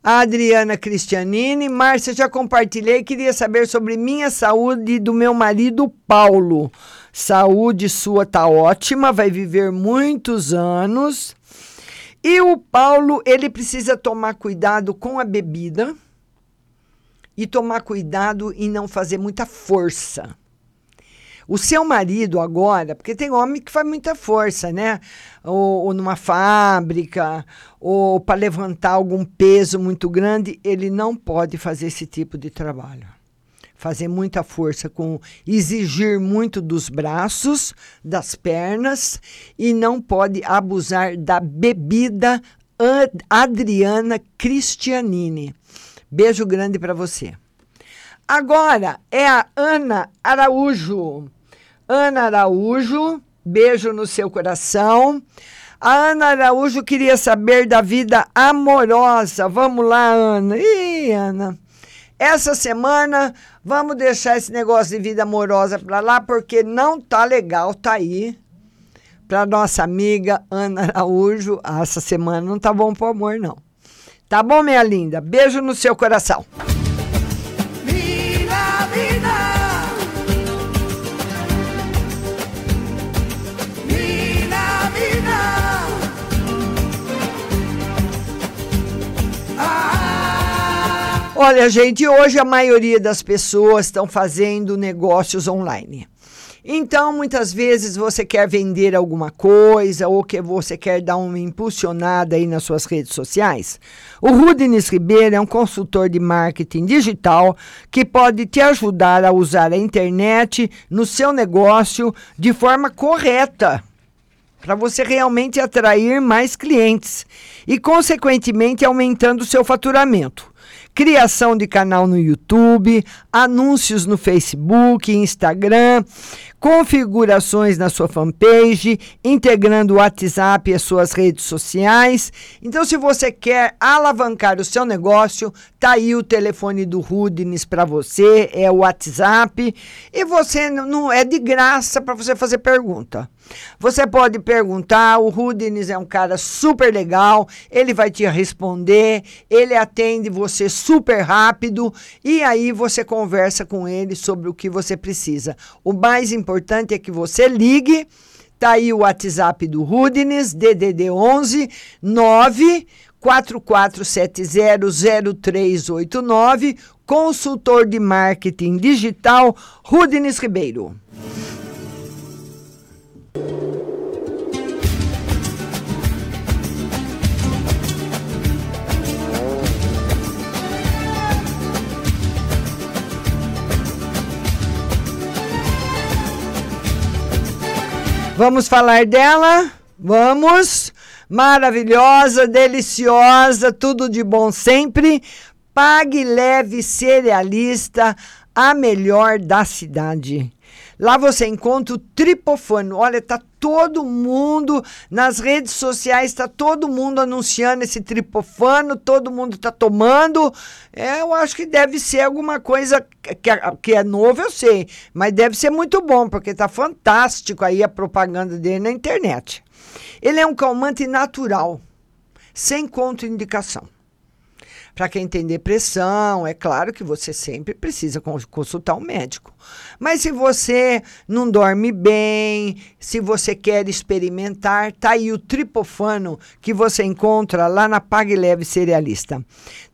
Adriana Cristianini. Márcia, já compartilhei. Queria saber sobre minha saúde e do meu marido Paulo. Saúde sua tá ótima, vai viver muitos anos. E o Paulo, ele precisa tomar cuidado com a bebida e tomar cuidado em não fazer muita força. O seu marido agora, porque tem homem que faz muita força, né? Ou, ou numa fábrica, ou para levantar algum peso muito grande, ele não pode fazer esse tipo de trabalho. Fazer muita força com exigir muito dos braços, das pernas e não pode abusar da bebida Adriana Cristianini. Beijo grande para você. Agora é a Ana Araújo. Ana Araújo, beijo no seu coração. A Ana Araújo queria saber da vida amorosa. Vamos lá, Ana. Ih, Ana. Essa semana vamos deixar esse negócio de vida amorosa para lá porque não tá legal, tá aí. Para nossa amiga Ana Araújo, essa semana não tá bom pro amor não. Tá bom, minha linda? Beijo no seu coração. Olha, gente, hoje a maioria das pessoas estão fazendo negócios online. Então, muitas vezes você quer vender alguma coisa ou que você quer dar uma impulsionada aí nas suas redes sociais. O Rudines Ribeiro é um consultor de marketing digital que pode te ajudar a usar a internet no seu negócio de forma correta para você realmente atrair mais clientes e, consequentemente, aumentando o seu faturamento criação de canal no YouTube, anúncios no Facebook, Instagram, configurações na sua fanpage, integrando o WhatsApp e as suas redes sociais. Então, se você quer alavancar o seu negócio, tá aí o telefone do Rudines para você, é o WhatsApp, e você não é de graça para você fazer pergunta. Você pode perguntar, o Rudines é um cara super legal, ele vai te responder, ele atende você super rápido e aí você conversa com ele sobre o que você precisa. O mais importante é que você ligue. Tá aí o WhatsApp do Rudines, DDD 11 9 44700389, consultor de marketing digital Rudines Ribeiro. Vamos falar dela? Vamos! Maravilhosa, deliciosa, tudo de bom sempre. Pague leve cerealista, a melhor da cidade. Lá você encontra o tripofano. Olha, tá todo mundo nas redes sociais, está todo mundo anunciando esse tripofano, todo mundo está tomando. É, eu acho que deve ser alguma coisa que, que é novo, eu sei, mas deve ser muito bom, porque tá fantástico aí a propaganda dele na internet. Ele é um calmante natural, sem contraindicação. Para quem tem depressão, é claro que você sempre precisa consultar um médico. Mas se você não dorme bem, se você quer experimentar, tá aí o tripofano que você encontra lá na Pague Leve Cerealista.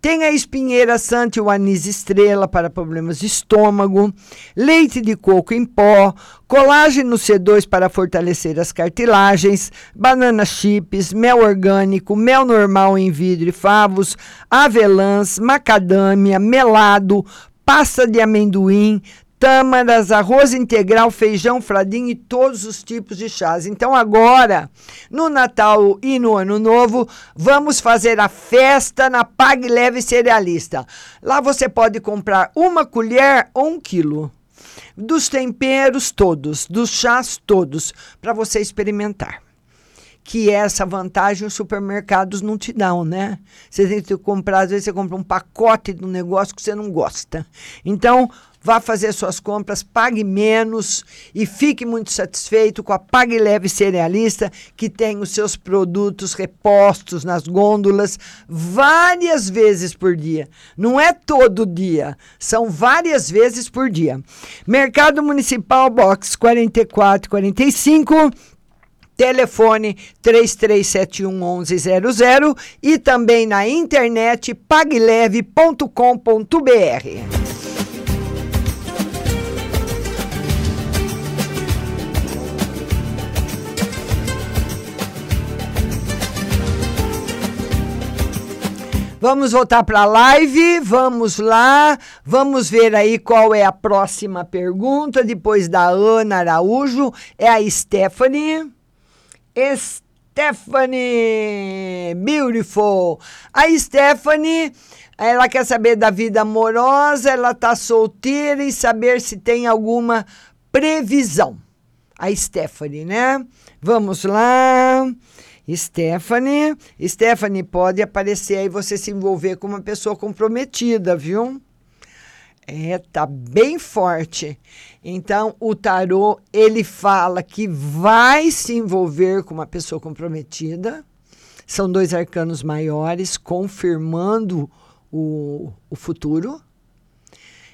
Tem a espinheira santa e o anis estrela para problemas de estômago, leite de coco em pó, colágeno C2 para fortalecer as cartilagens, banana chips, mel orgânico, mel normal em vidro e favos, avelãs, macadâmia, melado, pasta de amendoim, tâmaras, arroz integral, feijão, fradinho e todos os tipos de chás. Então agora, no Natal e no Ano Novo, vamos fazer a festa na Pague Leve Cerealista. Lá você pode comprar uma colher ou um quilo. Dos temperos todos, dos chás todos, para você experimentar que essa vantagem os supermercados não te dão, né? Você tem que comprar, às vezes você compra um pacote de um negócio que você não gosta. Então, vá fazer suas compras, pague menos e fique muito satisfeito com a Pague Leve Cerealista, que tem os seus produtos repostos nas gôndolas várias vezes por dia. Não é todo dia, são várias vezes por dia. Mercado Municipal Box 4445 telefone 3371 1100 e também na internet pagleve.com.br. Vamos voltar para a live, vamos lá, vamos ver aí qual é a próxima pergunta, depois da Ana Araújo, é a Stephanie. Stephanie, beautiful. A Stephanie, ela quer saber da vida amorosa, ela tá solteira e saber se tem alguma previsão. A Stephanie, né? Vamos lá. Stephanie, Stephanie pode aparecer aí você se envolver com uma pessoa comprometida, viu? É, tá bem forte. Então, o tarô, ele fala que vai se envolver com uma pessoa comprometida. São dois arcanos maiores, confirmando o, o futuro.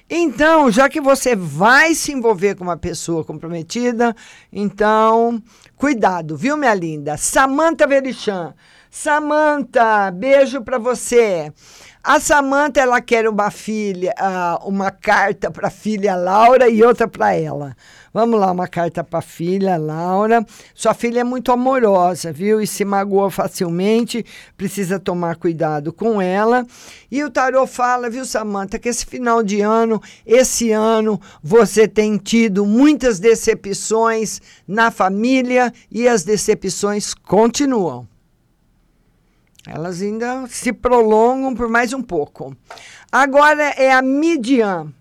Então, já que você vai se envolver com uma pessoa comprometida, então, cuidado, viu, minha linda? Samanta Verichan. Samanta, beijo para você. A Samanta ela quer uma filha, uh, uma carta para a filha Laura e outra para ela. Vamos lá, uma carta para a filha Laura. Sua filha é muito amorosa, viu? E se magoa facilmente, precisa tomar cuidado com ela. E o tarô fala, viu, Samanta, que esse final de ano, esse ano, você tem tido muitas decepções na família e as decepções continuam. Elas ainda se prolongam por mais um pouco. Agora é a Midian.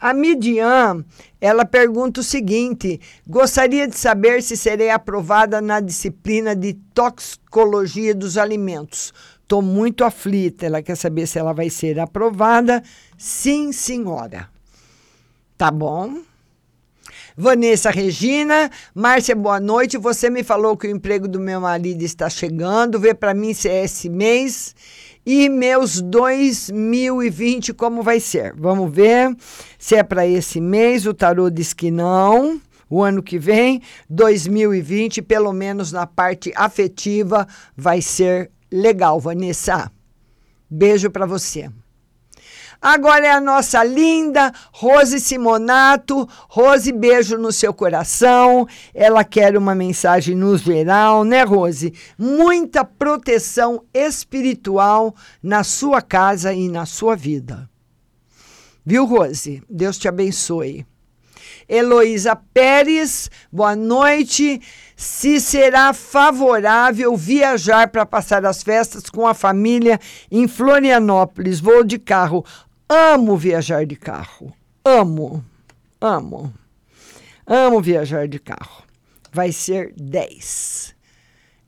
A Midian, ela pergunta o seguinte: gostaria de saber se serei aprovada na disciplina de toxicologia dos alimentos. Estou muito aflita. Ela quer saber se ela vai ser aprovada. Sim, senhora. Tá bom. Vanessa Regina, Márcia, boa noite. Você me falou que o emprego do meu marido está chegando. Vê para mim se é esse mês. E meus 2020, como vai ser? Vamos ver se é para esse mês. O tarô diz que não. O ano que vem, 2020, pelo menos na parte afetiva, vai ser legal, Vanessa. Beijo para você. Agora é a nossa linda Rose Simonato. Rose, beijo no seu coração. Ela quer uma mensagem no geral, né, Rose? Muita proteção espiritual na sua casa e na sua vida. Viu, Rose? Deus te abençoe. Heloísa Pérez, boa noite. Se será favorável viajar para passar as festas com a família em Florianópolis, vou de carro. Amo viajar de carro. Amo. Amo. Amo viajar de carro. Vai ser 10.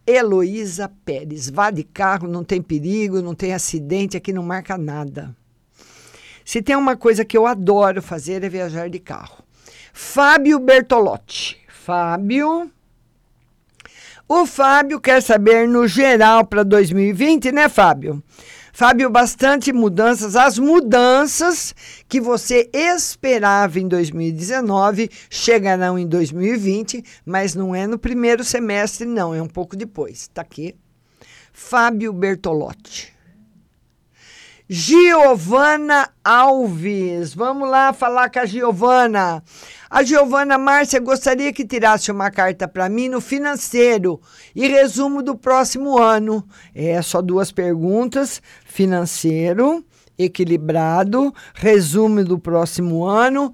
Heloísa Pérez. Vá de carro, não tem perigo, não tem acidente, aqui não marca nada. Se tem uma coisa que eu adoro fazer é viajar de carro. Fábio Bertolotti. Fábio. O Fábio quer saber no geral para 2020, né, Fábio? Fábio, bastante mudanças. As mudanças que você esperava em 2019 chegarão em 2020, mas não é no primeiro semestre, não, é um pouco depois. Está aqui. Fábio Bertolotti. Giovana Alves. Vamos lá falar com a Giovana. A Giovana Márcia gostaria que tirasse uma carta para mim no financeiro e resumo do próximo ano. É só duas perguntas: financeiro equilibrado, resumo do próximo ano.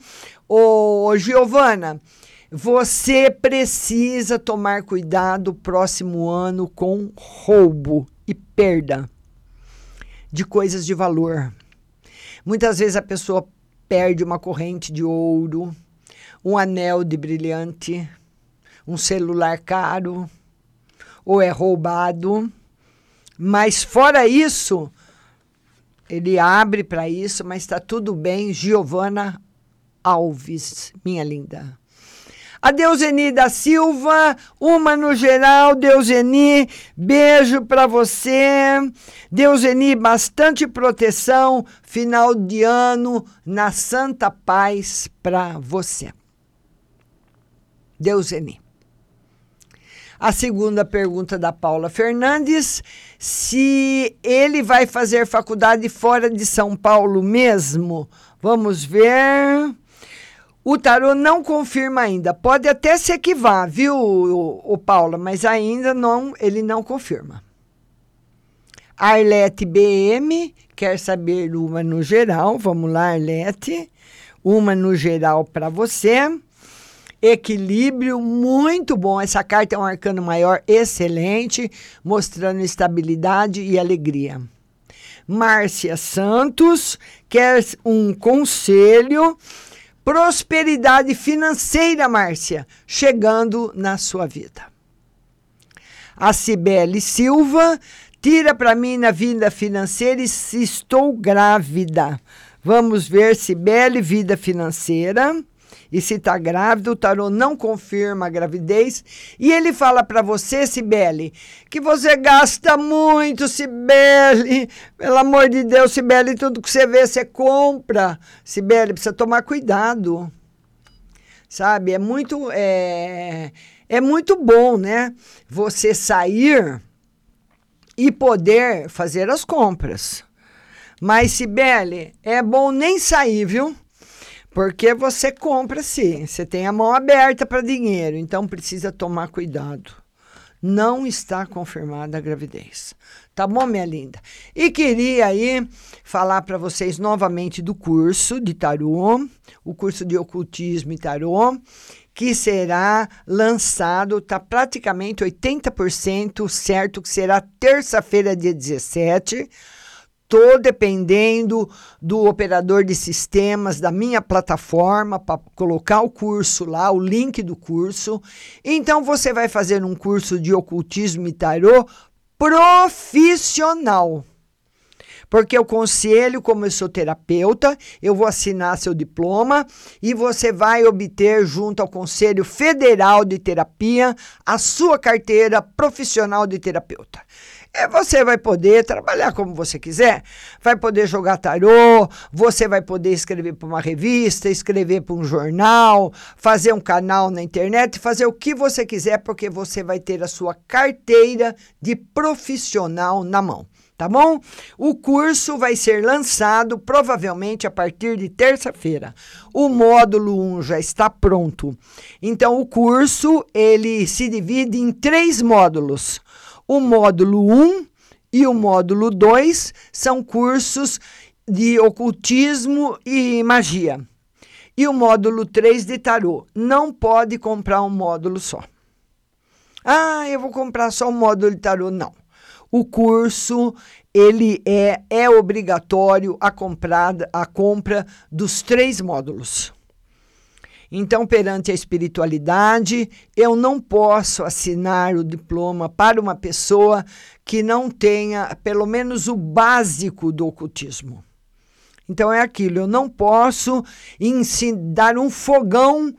Ô, Giovana, você precisa tomar cuidado próximo ano com roubo e perda de coisas de valor. Muitas vezes a pessoa perde uma corrente de ouro, um anel de brilhante, um celular caro, ou é roubado. Mas fora isso, ele abre para isso, mas está tudo bem. Giovana Alves, minha linda. A Deuseni da Silva, uma no geral, Deuseni, beijo para você. Deuseni, bastante proteção, final de ano na santa paz para você. Deuseni. A segunda pergunta da Paula Fernandes: se ele vai fazer faculdade fora de São Paulo mesmo? Vamos ver. O tarô não confirma ainda. Pode até ser que vá, viu, o, o Paula, mas ainda não, ele não confirma. Arlete BM quer saber uma no geral. Vamos lá, Arlete. Uma no geral para você. Equilíbrio muito bom. Essa carta é um arcano maior excelente, mostrando estabilidade e alegria. Márcia Santos quer um conselho prosperidade financeira, Márcia, chegando na sua vida. A Cibele Silva, tira para mim na vida financeira e se estou grávida. Vamos ver, Cibele, vida financeira. E se está grávida, o tarô não confirma a gravidez. E ele fala para você, Sibeli, que você gasta muito, Sibeli. Pelo amor de Deus, Sibeli, tudo que você vê, você compra. Sibeli, precisa tomar cuidado. Sabe? É muito, é, é muito bom, né? Você sair e poder fazer as compras. Mas, Sibeli, é bom nem sair, viu? Porque você compra sim, você tem a mão aberta para dinheiro, então precisa tomar cuidado. Não está confirmada a gravidez. Tá bom, minha linda? E queria aí falar para vocês novamente do curso de tarô, o curso de ocultismo e tarô, que será lançado, está praticamente 80% certo que será terça-feira, dia 17 Estou dependendo do operador de sistemas da minha plataforma para colocar o curso lá, o link do curso. Então você vai fazer um curso de ocultismo e tarô profissional. Porque o conselho, como eu sou terapeuta, eu vou assinar seu diploma e você vai obter, junto ao Conselho Federal de Terapia, a sua carteira profissional de terapeuta. É, você vai poder trabalhar como você quiser, vai poder jogar tarô, você vai poder escrever para uma revista, escrever para um jornal, fazer um canal na internet, fazer o que você quiser, porque você vai ter a sua carteira de profissional na mão. Tá bom? O curso vai ser lançado provavelmente a partir de terça-feira. O módulo 1 já está pronto. Então o curso ele se divide em três módulos. O módulo 1 e o módulo 2 são cursos de ocultismo e magia. E o módulo 3 de tarô. Não pode comprar um módulo só. Ah, eu vou comprar só um módulo de tarô. Não. O curso ele é, é obrigatório a, comprada, a compra dos três módulos. Então, perante a espiritualidade, eu não posso assinar o diploma para uma pessoa que não tenha pelo menos o básico do ocultismo. Então é aquilo, eu não posso dar um fogão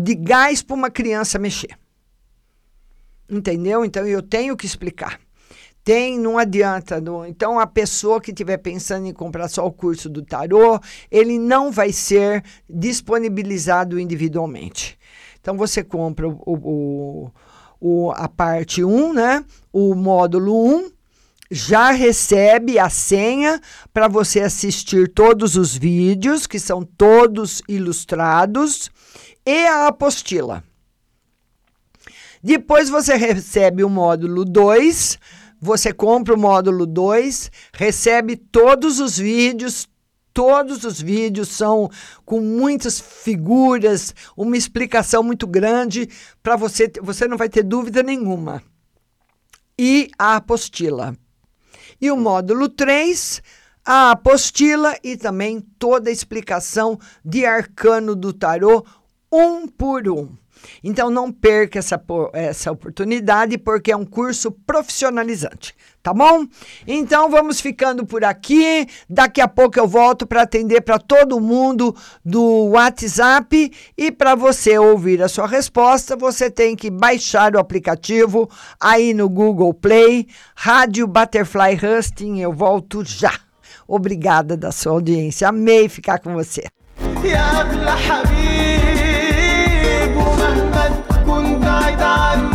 de gás para uma criança mexer. Entendeu? Então eu tenho que explicar. Tem, não adianta. Não. Então, a pessoa que estiver pensando em comprar só o curso do tarô, ele não vai ser disponibilizado individualmente. Então, você compra o, o, o a parte 1, né? o módulo 1, já recebe a senha para você assistir todos os vídeos, que são todos ilustrados, e a apostila. Depois você recebe o módulo 2 você compra o módulo 2, recebe todos os vídeos, todos os vídeos são com muitas figuras, uma explicação muito grande para você, você não vai ter dúvida nenhuma. E a apostila. E o módulo 3, a apostila e também toda a explicação de arcano do tarô um por um. Então não perca essa, essa oportunidade, porque é um curso profissionalizante, tá bom? Então vamos ficando por aqui. Daqui a pouco eu volto para atender para todo mundo do WhatsApp e para você ouvir a sua resposta, você tem que baixar o aplicativo aí no Google Play, Rádio Butterfly Husting. Eu volto já. Obrigada da sua audiência. Amei ficar com você. thy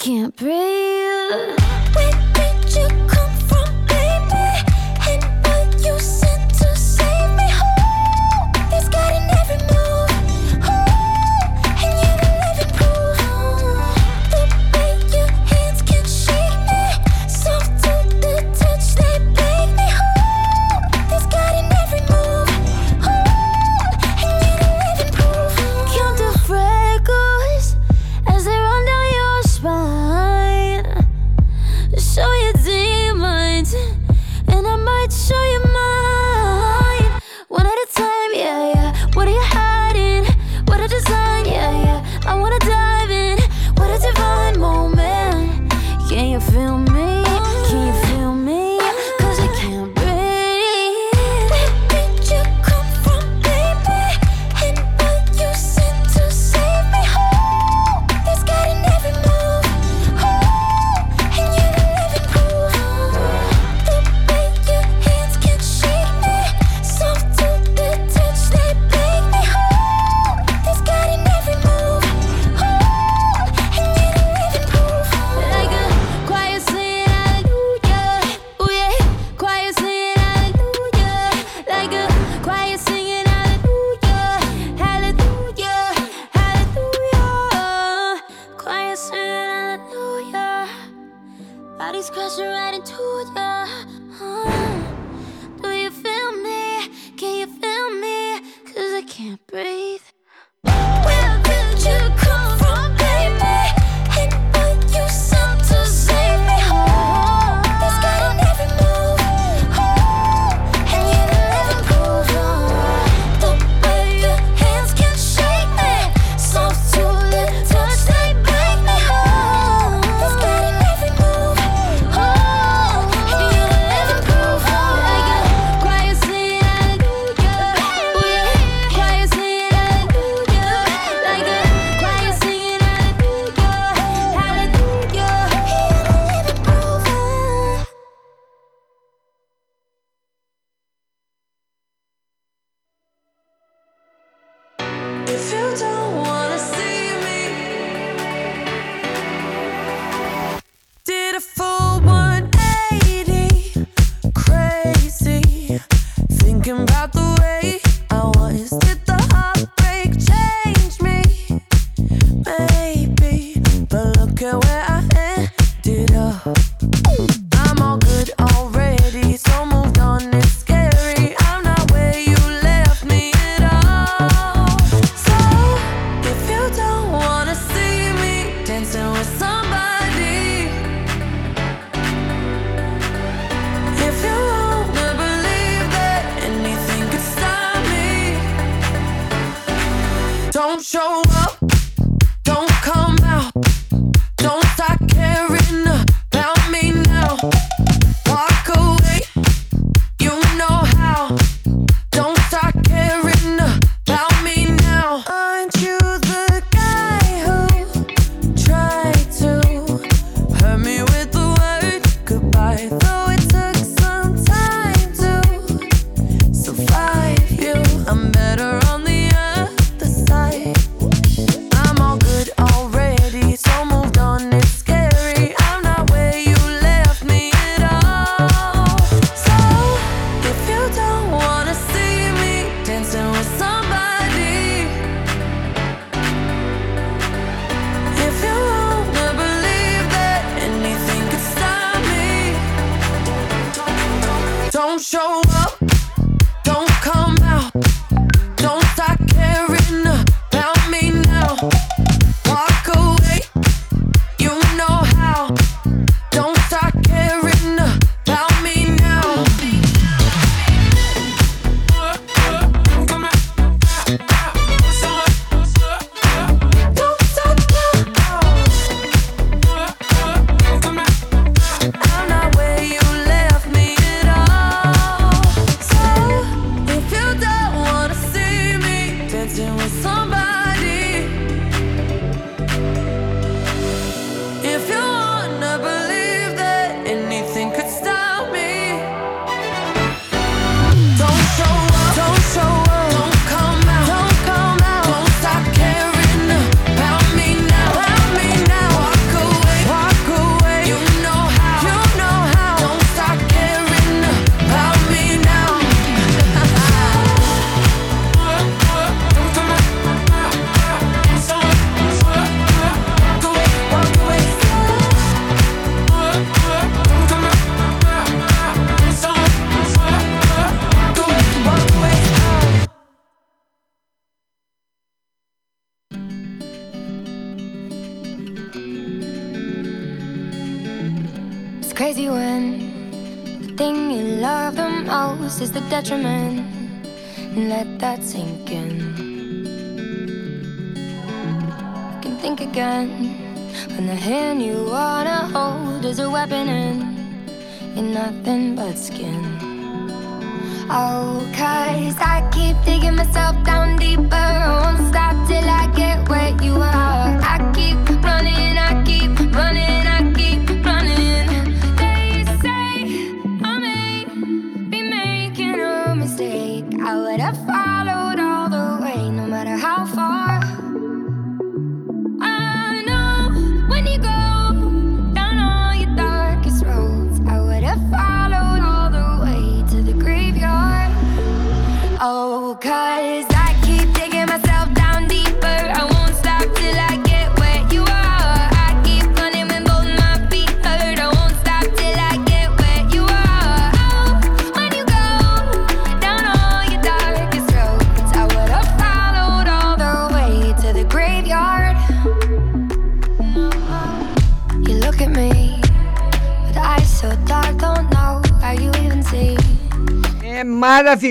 can't breathe.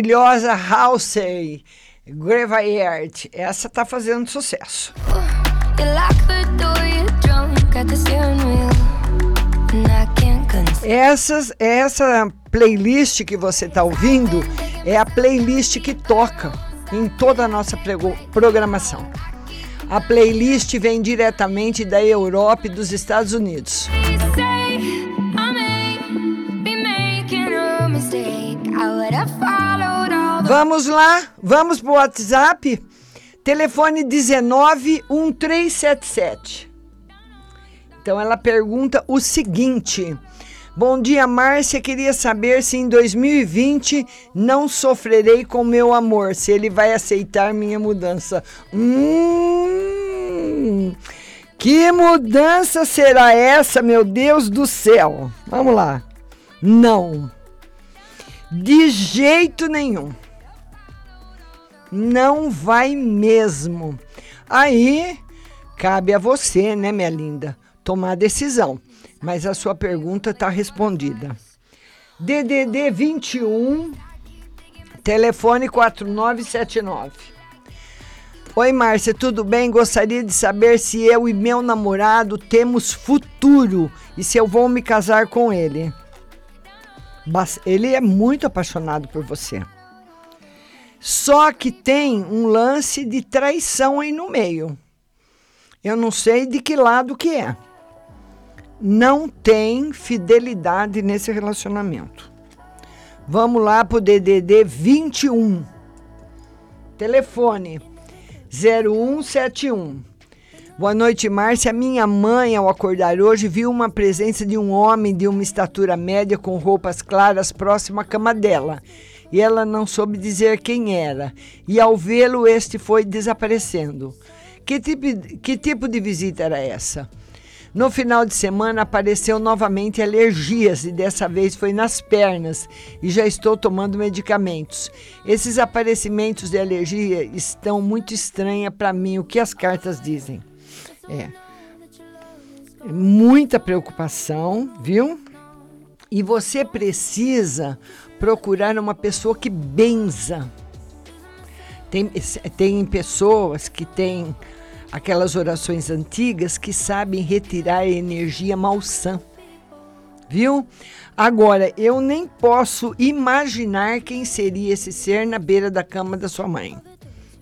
maravilhosa Halsey Graveyard. Essa tá fazendo sucesso. Essas, essa playlist que você está ouvindo é a playlist que toca em toda a nossa programação. A playlist vem diretamente da Europa e dos Estados Unidos. Vamos lá, vamos pro WhatsApp. Telefone 191377. Então ela pergunta o seguinte: Bom dia, Márcia. Queria saber se em 2020 não sofrerei com meu amor, se ele vai aceitar minha mudança. Hum, que mudança será essa, meu Deus do céu? Vamos lá. Não. De jeito nenhum. Não vai mesmo. Aí cabe a você, né, minha linda, tomar a decisão. Mas a sua pergunta está respondida. DDD 21, telefone 4979. Oi, Márcia, tudo bem? Gostaria de saber se eu e meu namorado temos futuro e se eu vou me casar com ele. Ele é muito apaixonado por você. Só que tem um lance de traição aí no meio. Eu não sei de que lado que é. Não tem fidelidade nesse relacionamento. Vamos lá pro DDD 21. Telefone 0171. Boa noite, Márcia. Minha mãe, ao acordar hoje, viu uma presença de um homem de uma estatura média com roupas claras próximo à cama dela e ela não soube dizer quem era. E ao vê-lo, este foi desaparecendo. Que tipo, que tipo de visita era essa? No final de semana apareceu novamente alergias e dessa vez foi nas pernas e já estou tomando medicamentos. Esses aparecimentos de alergia estão muito estranhos para mim. O que as cartas dizem? É. Muita preocupação, viu? E você precisa procurar uma pessoa que benza. Tem, tem pessoas que têm aquelas orações antigas que sabem retirar energia malsã. Viu? Agora, eu nem posso imaginar quem seria esse ser na beira da cama da sua mãe,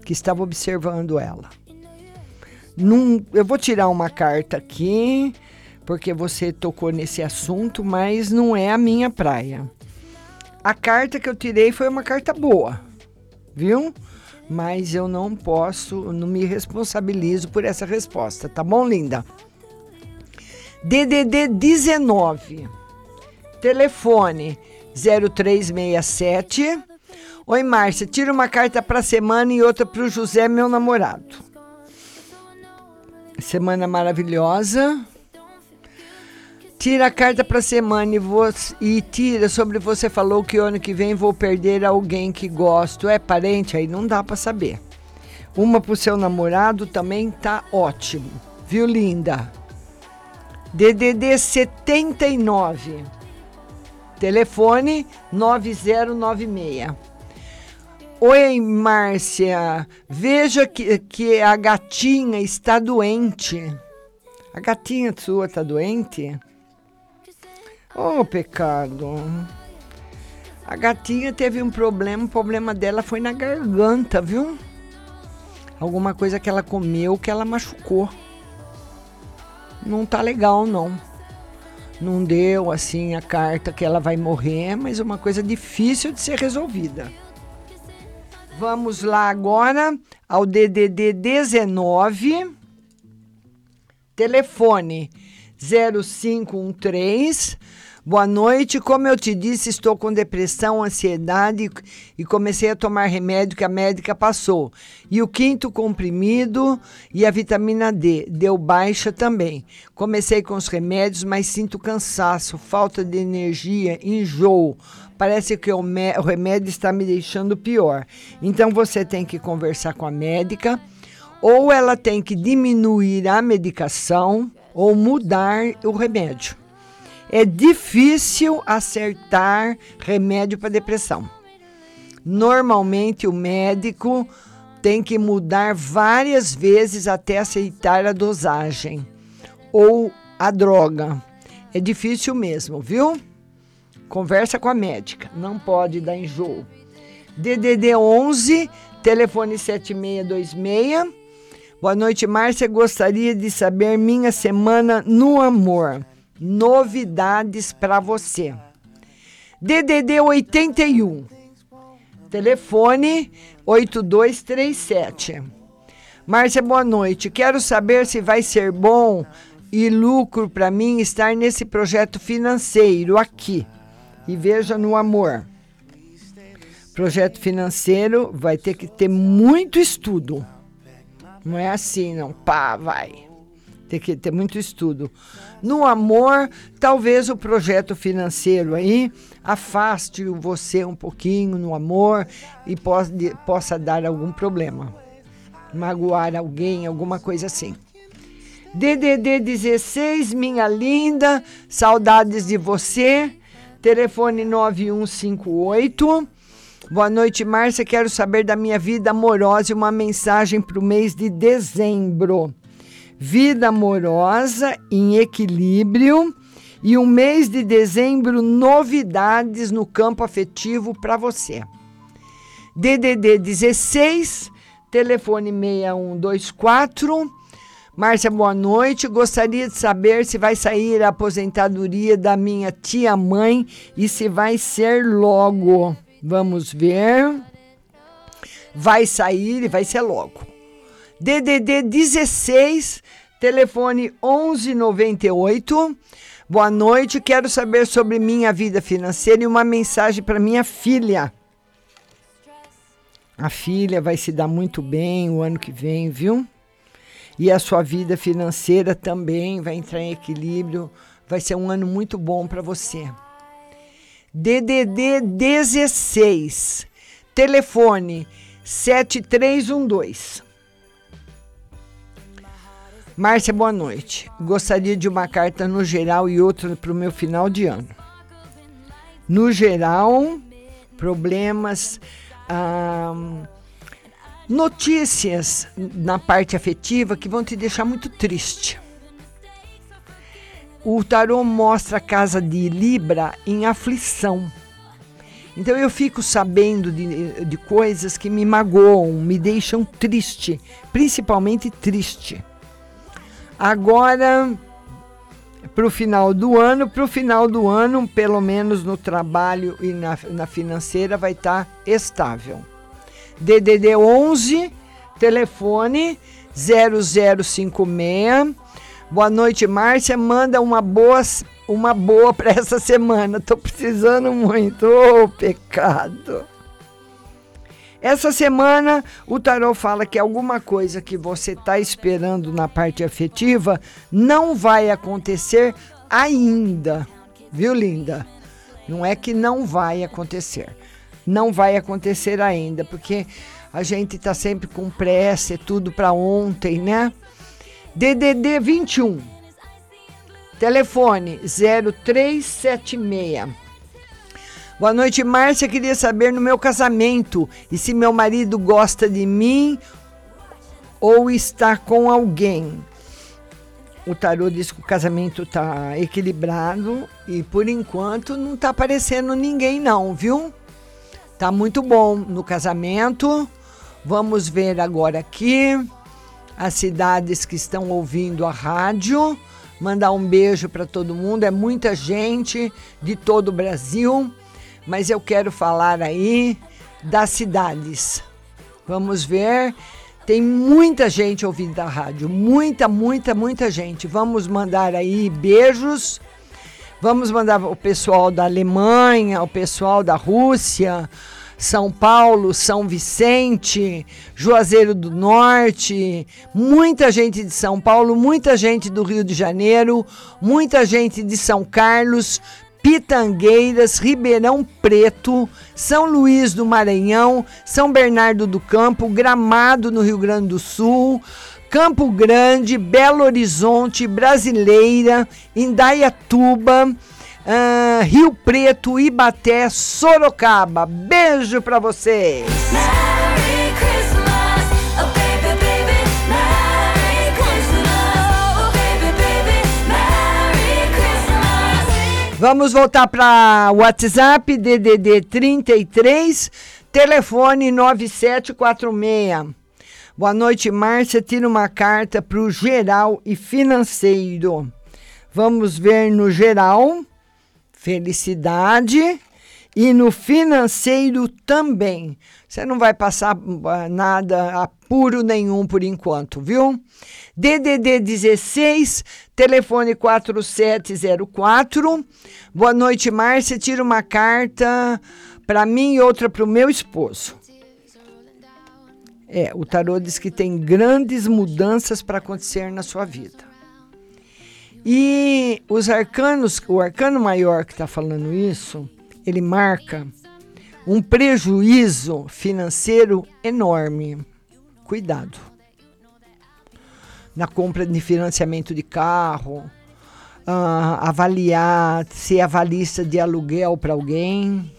que estava observando ela. Num, eu vou tirar uma carta aqui, porque você tocou nesse assunto, mas não é a minha praia. A carta que eu tirei foi uma carta boa, viu? Mas eu não posso, não me responsabilizo por essa resposta, tá bom, linda? DDD 19, telefone 0367. Oi, Márcia, tira uma carta para semana e outra para o José, meu namorado. Semana maravilhosa. Tira a carta para semana e, você, e tira sobre você falou que ano que vem vou perder alguém que gosto. É parente? Aí não dá para saber. Uma pro seu namorado também tá ótimo. Viu, linda? DDD 79. Telefone 9096. Oi, Márcia. Veja que, que a gatinha está doente. A gatinha sua está doente? Oh, pecado. A gatinha teve um problema, o problema dela foi na garganta, viu? Alguma coisa que ela comeu que ela machucou. Não tá legal, não. Não deu assim a carta que ela vai morrer, mas é uma coisa difícil de ser resolvida. Vamos lá agora ao DDD 19, telefone 0513. Boa noite. Como eu te disse, estou com depressão, ansiedade e comecei a tomar remédio que a médica passou. E o quinto comprimido e a vitamina D deu baixa também. Comecei com os remédios, mas sinto cansaço, falta de energia, enjoo parece que o, o remédio está me deixando pior. Então você tem que conversar com a médica, ou ela tem que diminuir a medicação ou mudar o remédio. É difícil acertar remédio para depressão. Normalmente o médico tem que mudar várias vezes até aceitar a dosagem ou a droga. É difícil mesmo, viu? Conversa com a médica, não pode dar enjoo. DDD 11, telefone 7626. Boa noite, Márcia. Gostaria de saber minha semana no amor. Novidades para você. DDD 81. Telefone 8237. Márcia, boa noite. Quero saber se vai ser bom e lucro para mim estar nesse projeto financeiro aqui e veja no amor. Projeto financeiro vai ter que ter muito estudo. Não é assim, não. Pá, vai. Tem que ter muito estudo. No amor, talvez o projeto financeiro aí afaste você um pouquinho no amor e possa dar algum problema. Magoar alguém, alguma coisa assim. DDD 16, minha linda, saudades de você. Telefone 9158. Boa noite, Márcia. Quero saber da minha vida amorosa e uma mensagem para o mês de dezembro. Vida amorosa em equilíbrio e um mês de dezembro, novidades no campo afetivo para você. DDD 16, telefone 6124. Márcia, boa noite. Gostaria de saber se vai sair a aposentadoria da minha tia-mãe e se vai ser logo. Vamos ver. Vai sair e vai ser logo. DDD 16, telefone 1198. Boa noite, quero saber sobre minha vida financeira e uma mensagem para minha filha. A filha vai se dar muito bem o ano que vem, viu? E a sua vida financeira também vai entrar em equilíbrio. Vai ser um ano muito bom para você. DDD 16, telefone 7312. Márcia, boa noite. Gostaria de uma carta no geral e outra para o meu final de ano. No geral, problemas, ah, notícias na parte afetiva que vão te deixar muito triste. O tarô mostra a casa de Libra em aflição. Então eu fico sabendo de, de coisas que me magoam, me deixam triste, principalmente triste. Agora, para o final do ano, para o final do ano, pelo menos no trabalho e na, na financeira, vai estar tá estável. DDD 11, telefone 0056. Boa noite, Márcia. Manda uma boa, uma boa para essa semana. Tô precisando muito. Ô, oh, pecado. Essa semana o tarot fala que alguma coisa que você está esperando na parte afetiva não vai acontecer ainda. Viu, linda? Não é que não vai acontecer. Não vai acontecer ainda, porque a gente está sempre com pressa, é tudo para ontem, né? DDD 21. Telefone 0376 Boa noite, Márcia. Queria saber no meu casamento e se meu marido gosta de mim ou está com alguém. O tarô diz que o casamento está equilibrado e por enquanto não está aparecendo ninguém não, viu? Tá muito bom no casamento. Vamos ver agora aqui as cidades que estão ouvindo a rádio. Mandar um beijo para todo mundo. É muita gente de todo o Brasil mas eu quero falar aí das cidades. Vamos ver. Tem muita gente ouvindo a rádio, muita, muita, muita gente. Vamos mandar aí beijos. Vamos mandar o pessoal da Alemanha, o pessoal da Rússia, São Paulo, São Vicente, Juazeiro do Norte, muita gente de São Paulo, muita gente do Rio de Janeiro, muita gente de São Carlos, Pitangueiras, Ribeirão Preto, São Luís do Maranhão, São Bernardo do Campo, Gramado no Rio Grande do Sul, Campo Grande, Belo Horizonte, Brasileira, Indaiatuba, uh, Rio Preto, Ibaté, Sorocaba. Beijo para vocês! Vamos voltar para WhatsApp, DDD 33, telefone 9746. Boa noite, Márcia. Tira uma carta para o geral e financeiro. Vamos ver no geral, felicidade e no financeiro também. Você não vai passar ah, nada apuro nenhum por enquanto, viu? DDD 16, telefone 4704. Boa noite, Márcia. Tira uma carta para mim e outra para o meu esposo. É, o tarô diz que tem grandes mudanças para acontecer na sua vida. E os arcanos, o arcano maior que está falando isso, ele marca um prejuízo financeiro enorme. Cuidado na compra de financiamento de carro, uh, avaliar, ser avalista de aluguel para alguém,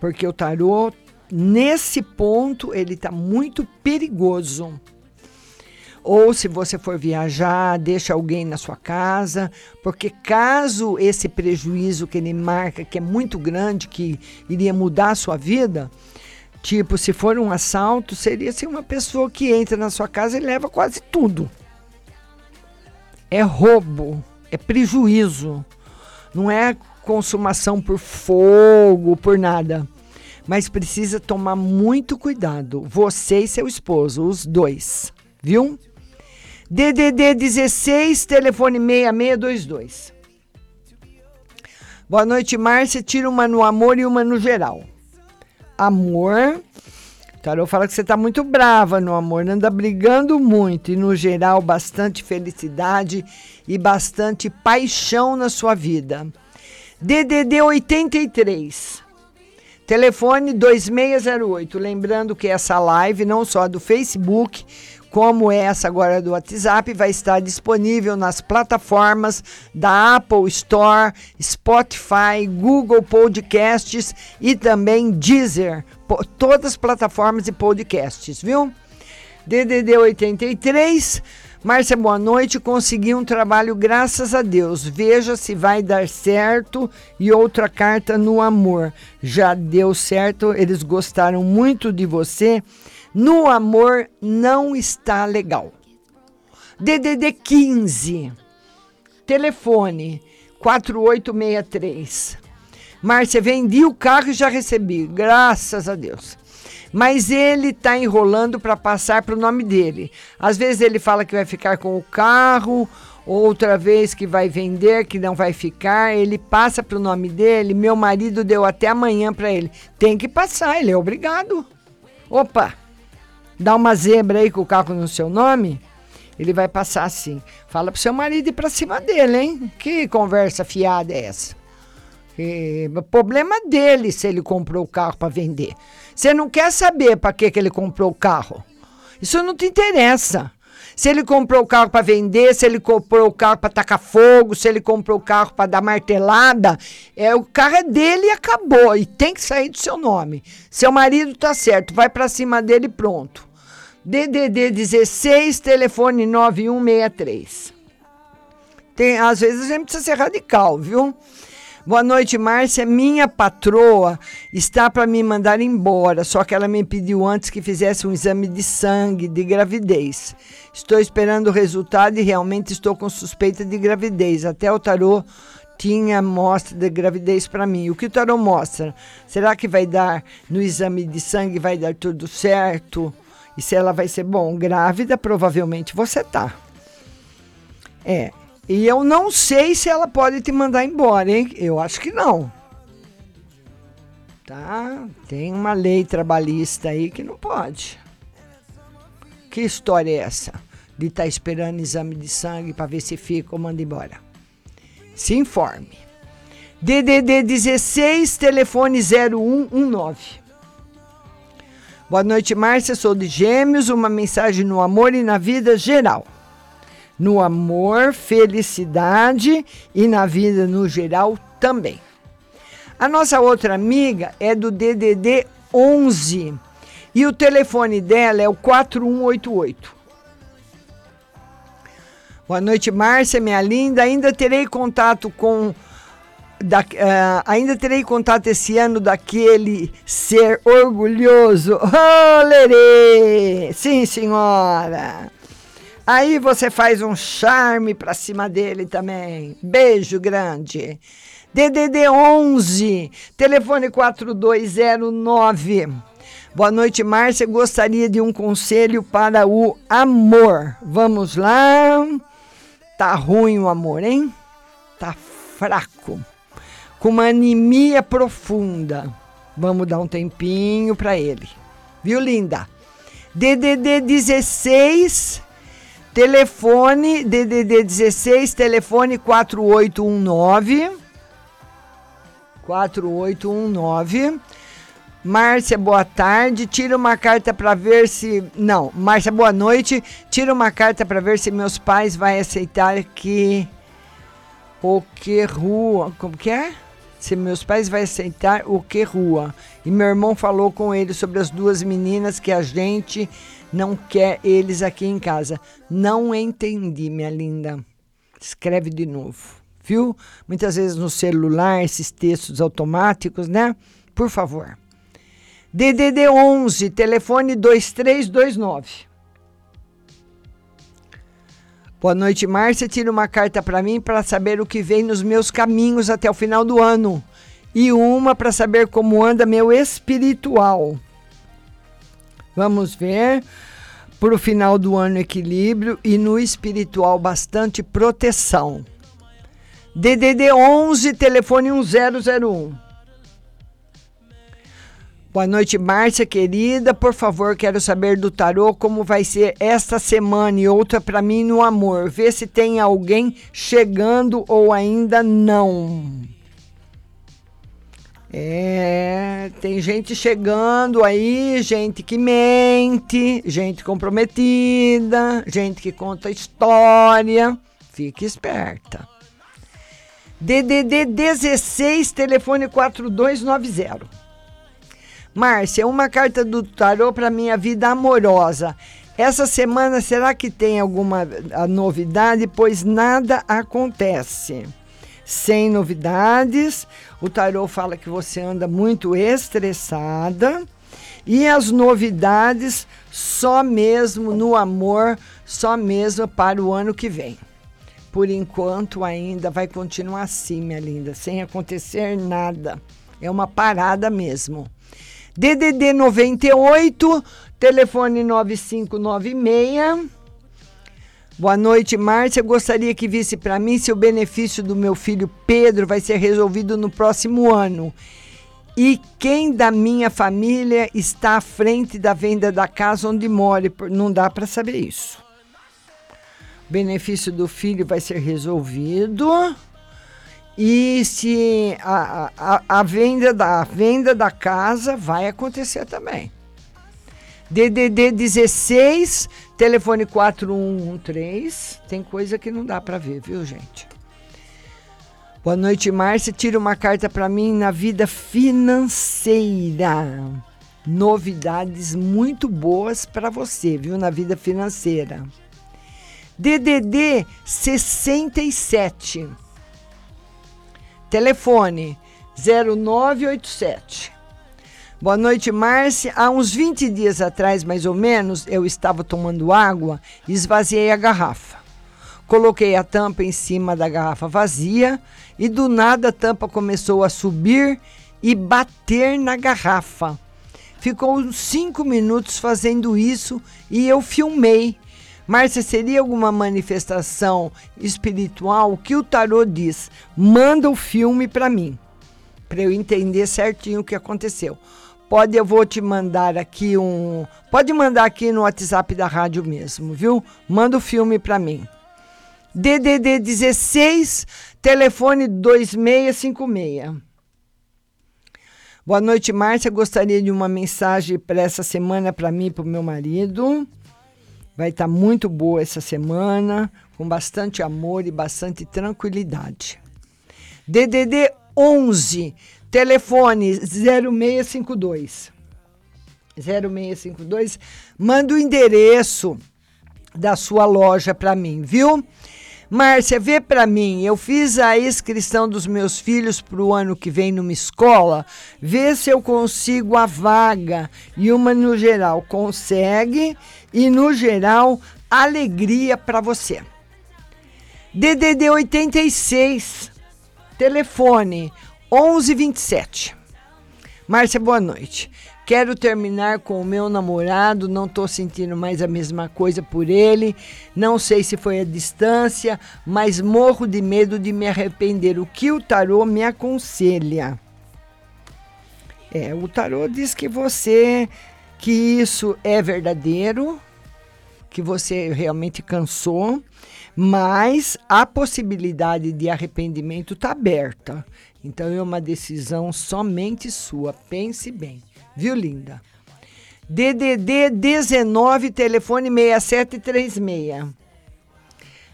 porque o tarô, nesse ponto, ele está muito perigoso. Ou se você for viajar, deixa alguém na sua casa, porque caso esse prejuízo que ele marca, que é muito grande, que iria mudar a sua vida, Tipo, se for um assalto, seria assim, uma pessoa que entra na sua casa e leva quase tudo. é roubo, é prejuízo. Não é consumação por fogo, por nada. Mas precisa tomar muito cuidado. Você e seu esposo, os dois. Viu? DDD 16, telefone 6622. Boa noite, Márcia. Tira uma no amor e uma no geral. Amor. Tarô fala que você está muito brava no amor, anda brigando muito e no geral bastante felicidade e bastante paixão na sua vida. DDD 83. Telefone 2608. Lembrando que essa live, não só do Facebook, como essa agora do WhatsApp, vai estar disponível nas plataformas da Apple Store, Spotify, Google Podcasts e também Deezer. Todas as plataformas de podcasts, viu? DDD 83. Márcia, boa noite. Consegui um trabalho, graças a Deus. Veja se vai dar certo. E outra carta no amor. Já deu certo, eles gostaram muito de você. No amor não está legal. DDD 15. Telefone 4863. Márcia, vendi o carro e já recebi, graças a Deus. Mas ele está enrolando para passar para o nome dele. Às vezes ele fala que vai ficar com o carro, outra vez que vai vender, que não vai ficar. Ele passa para o nome dele. Meu marido deu até amanhã para ele. Tem que passar, ele é obrigado. Opa, dá uma zebra aí com o carro no seu nome. Ele vai passar assim. Fala pro seu marido ir pra cima dele, hein? Que conversa fiada é essa? E, problema dele se ele comprou o carro para vender. Você não quer saber para que, que ele comprou o carro. Isso não te interessa. Se ele comprou o carro para vender, se ele comprou o carro para tacar fogo, se ele comprou o carro para dar martelada, é o carro é dele e acabou. E tem que sair do seu nome. Seu marido tá certo, vai para cima dele e pronto. DDD 16, telefone 9163. Tem, às vezes a gente precisa ser radical, viu? Boa noite, Márcia. Minha patroa está para me mandar embora, só que ela me pediu antes que fizesse um exame de sangue de gravidez. Estou esperando o resultado e realmente estou com suspeita de gravidez. Até o tarô tinha amostra de gravidez para mim. O que o tarô mostra? Será que vai dar no exame de sangue vai dar tudo certo? E se ela vai ser bom, grávida, provavelmente você tá. É, e eu não sei se ela pode te mandar embora, hein? Eu acho que não. Tá? Tem uma lei trabalhista aí que não pode. Que história é essa? De estar esperando exame de sangue para ver se fica ou manda embora. Se informe. DDD 16, telefone 0119. Boa noite, Márcia. Sou de Gêmeos. Uma mensagem no amor e na vida geral no amor, felicidade e na vida no geral também. A nossa outra amiga é do DDD 11 e o telefone dela é o 4188. Boa noite, Márcia, minha linda. Ainda terei contato com da, uh, ainda terei contato esse ano daquele ser orgulhoso. Oh, lerê! Sim, senhora! Aí você faz um charme pra cima dele também. Beijo grande. DDD 11, telefone 4209. Boa noite, Márcia. Gostaria de um conselho para o amor. Vamos lá. Tá ruim o amor, hein? Tá fraco. Com uma anemia profunda. Vamos dar um tempinho para ele. Viu, linda? DDD 16 Telefone DDD 16, telefone 4819 4819. Márcia, boa tarde. Tira uma carta para ver se Não, Márcia, boa noite. Tira uma carta para ver se meus pais vai aceitar que o que rua, como que é? Se meus pais vai aceitar o que rua. E meu irmão falou com ele sobre as duas meninas que a gente não quer eles aqui em casa. Não entendi, minha linda. Escreve de novo, viu? Muitas vezes no celular, esses textos automáticos, né? Por favor. DDD 11, telefone 2329. Boa noite, Márcia. Tira uma carta para mim para saber o que vem nos meus caminhos até o final do ano. E uma para saber como anda meu espiritual. Vamos ver. Para o final do ano, equilíbrio e no espiritual, bastante proteção. DDD 11, telefone 1001. Boa noite, Márcia querida. Por favor, quero saber do tarô como vai ser esta semana e outra para mim no amor. Vê se tem alguém chegando ou ainda não. É, tem gente chegando aí, gente que mente, gente comprometida, gente que conta história. Fique esperta. DDD 16, telefone 4290. Márcia, uma carta do tarô para minha vida amorosa. Essa semana será que tem alguma a novidade? Pois nada acontece. Sem novidades, o tarô fala que você anda muito estressada e as novidades só mesmo no amor, só mesmo para o ano que vem. Por enquanto ainda vai continuar assim, minha linda, sem acontecer nada. É uma parada mesmo. DDD 98, telefone 9596. Boa noite, Márcia. Gostaria que visse para mim se o benefício do meu filho Pedro vai ser resolvido no próximo ano. E quem da minha família está à frente da venda da casa onde mora? Não dá para saber isso. O benefício do filho vai ser resolvido. E se a, a, a, venda da, a venda da casa vai acontecer também. DDD 16, telefone 4113. Tem coisa que não dá para ver, viu, gente? Boa noite, Márcia. Tira uma carta para mim na vida financeira. Novidades muito boas para você, viu, na vida financeira. DDD 67 Telefone 0987. Boa noite, Márcia. Há uns 20 dias atrás, mais ou menos, eu estava tomando água e esvaziei a garrafa. Coloquei a tampa em cima da garrafa vazia e do nada a tampa começou a subir e bater na garrafa. Ficou uns 5 minutos fazendo isso e eu filmei. Márcia, seria alguma manifestação espiritual? O que o tarô diz? Manda o filme para mim, para eu entender certinho o que aconteceu. Pode, eu vou te mandar aqui um. Pode mandar aqui no WhatsApp da rádio mesmo, viu? Manda o filme para mim. DDD 16, telefone 2656. Boa noite, Márcia. Gostaria de uma mensagem para essa semana para mim e para o meu marido. Vai estar tá muito boa essa semana, com bastante amor e bastante tranquilidade. DDD 11, telefone 0652. 0652, manda o endereço da sua loja para mim, viu? Márcia, vê para mim, eu fiz a inscrição dos meus filhos para o ano que vem numa escola, vê se eu consigo a vaga e uma no geral. Consegue e no geral, alegria para você. DDD 86, telefone 1127. Márcia, boa noite. Quero terminar com o meu namorado, não estou sentindo mais a mesma coisa por ele. Não sei se foi a distância, mas morro de medo de me arrepender. O que o tarô me aconselha? É, o tarô diz que você que isso é verdadeiro, que você realmente cansou, mas a possibilidade de arrependimento está aberta. Então é uma decisão somente sua. Pense bem. Viu, linda? DDD 19, telefone 6736.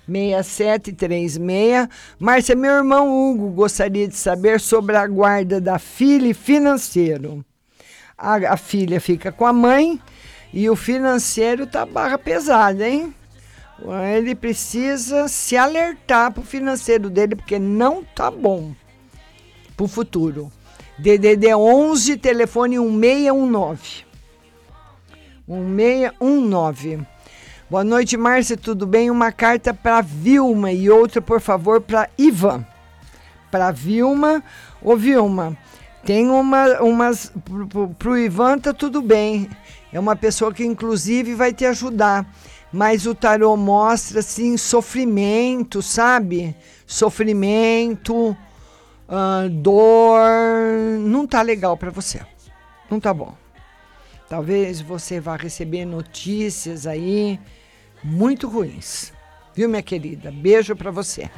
6736. Márcia, meu irmão Hugo gostaria de saber sobre a guarda da filha e financeiro. A, a filha fica com a mãe e o financeiro tá barra pesada, hein? Ele precisa se alertar pro financeiro dele porque não tá bom pro futuro. DDD 11, telefone 1619. 1619. Boa noite, Márcia, tudo bem? Uma carta para Vilma e outra, por favor, para Ivan. Para Vilma, ô Vilma, tem uma, umas. Pro, pro Ivan tá tudo bem. É uma pessoa que, inclusive, vai te ajudar. Mas o tarô mostra, assim, sofrimento, sabe? Sofrimento, ah, dor. Não tá legal para você. Não tá bom. Talvez você vá receber notícias aí muito ruins. Viu, minha querida? Beijo para você.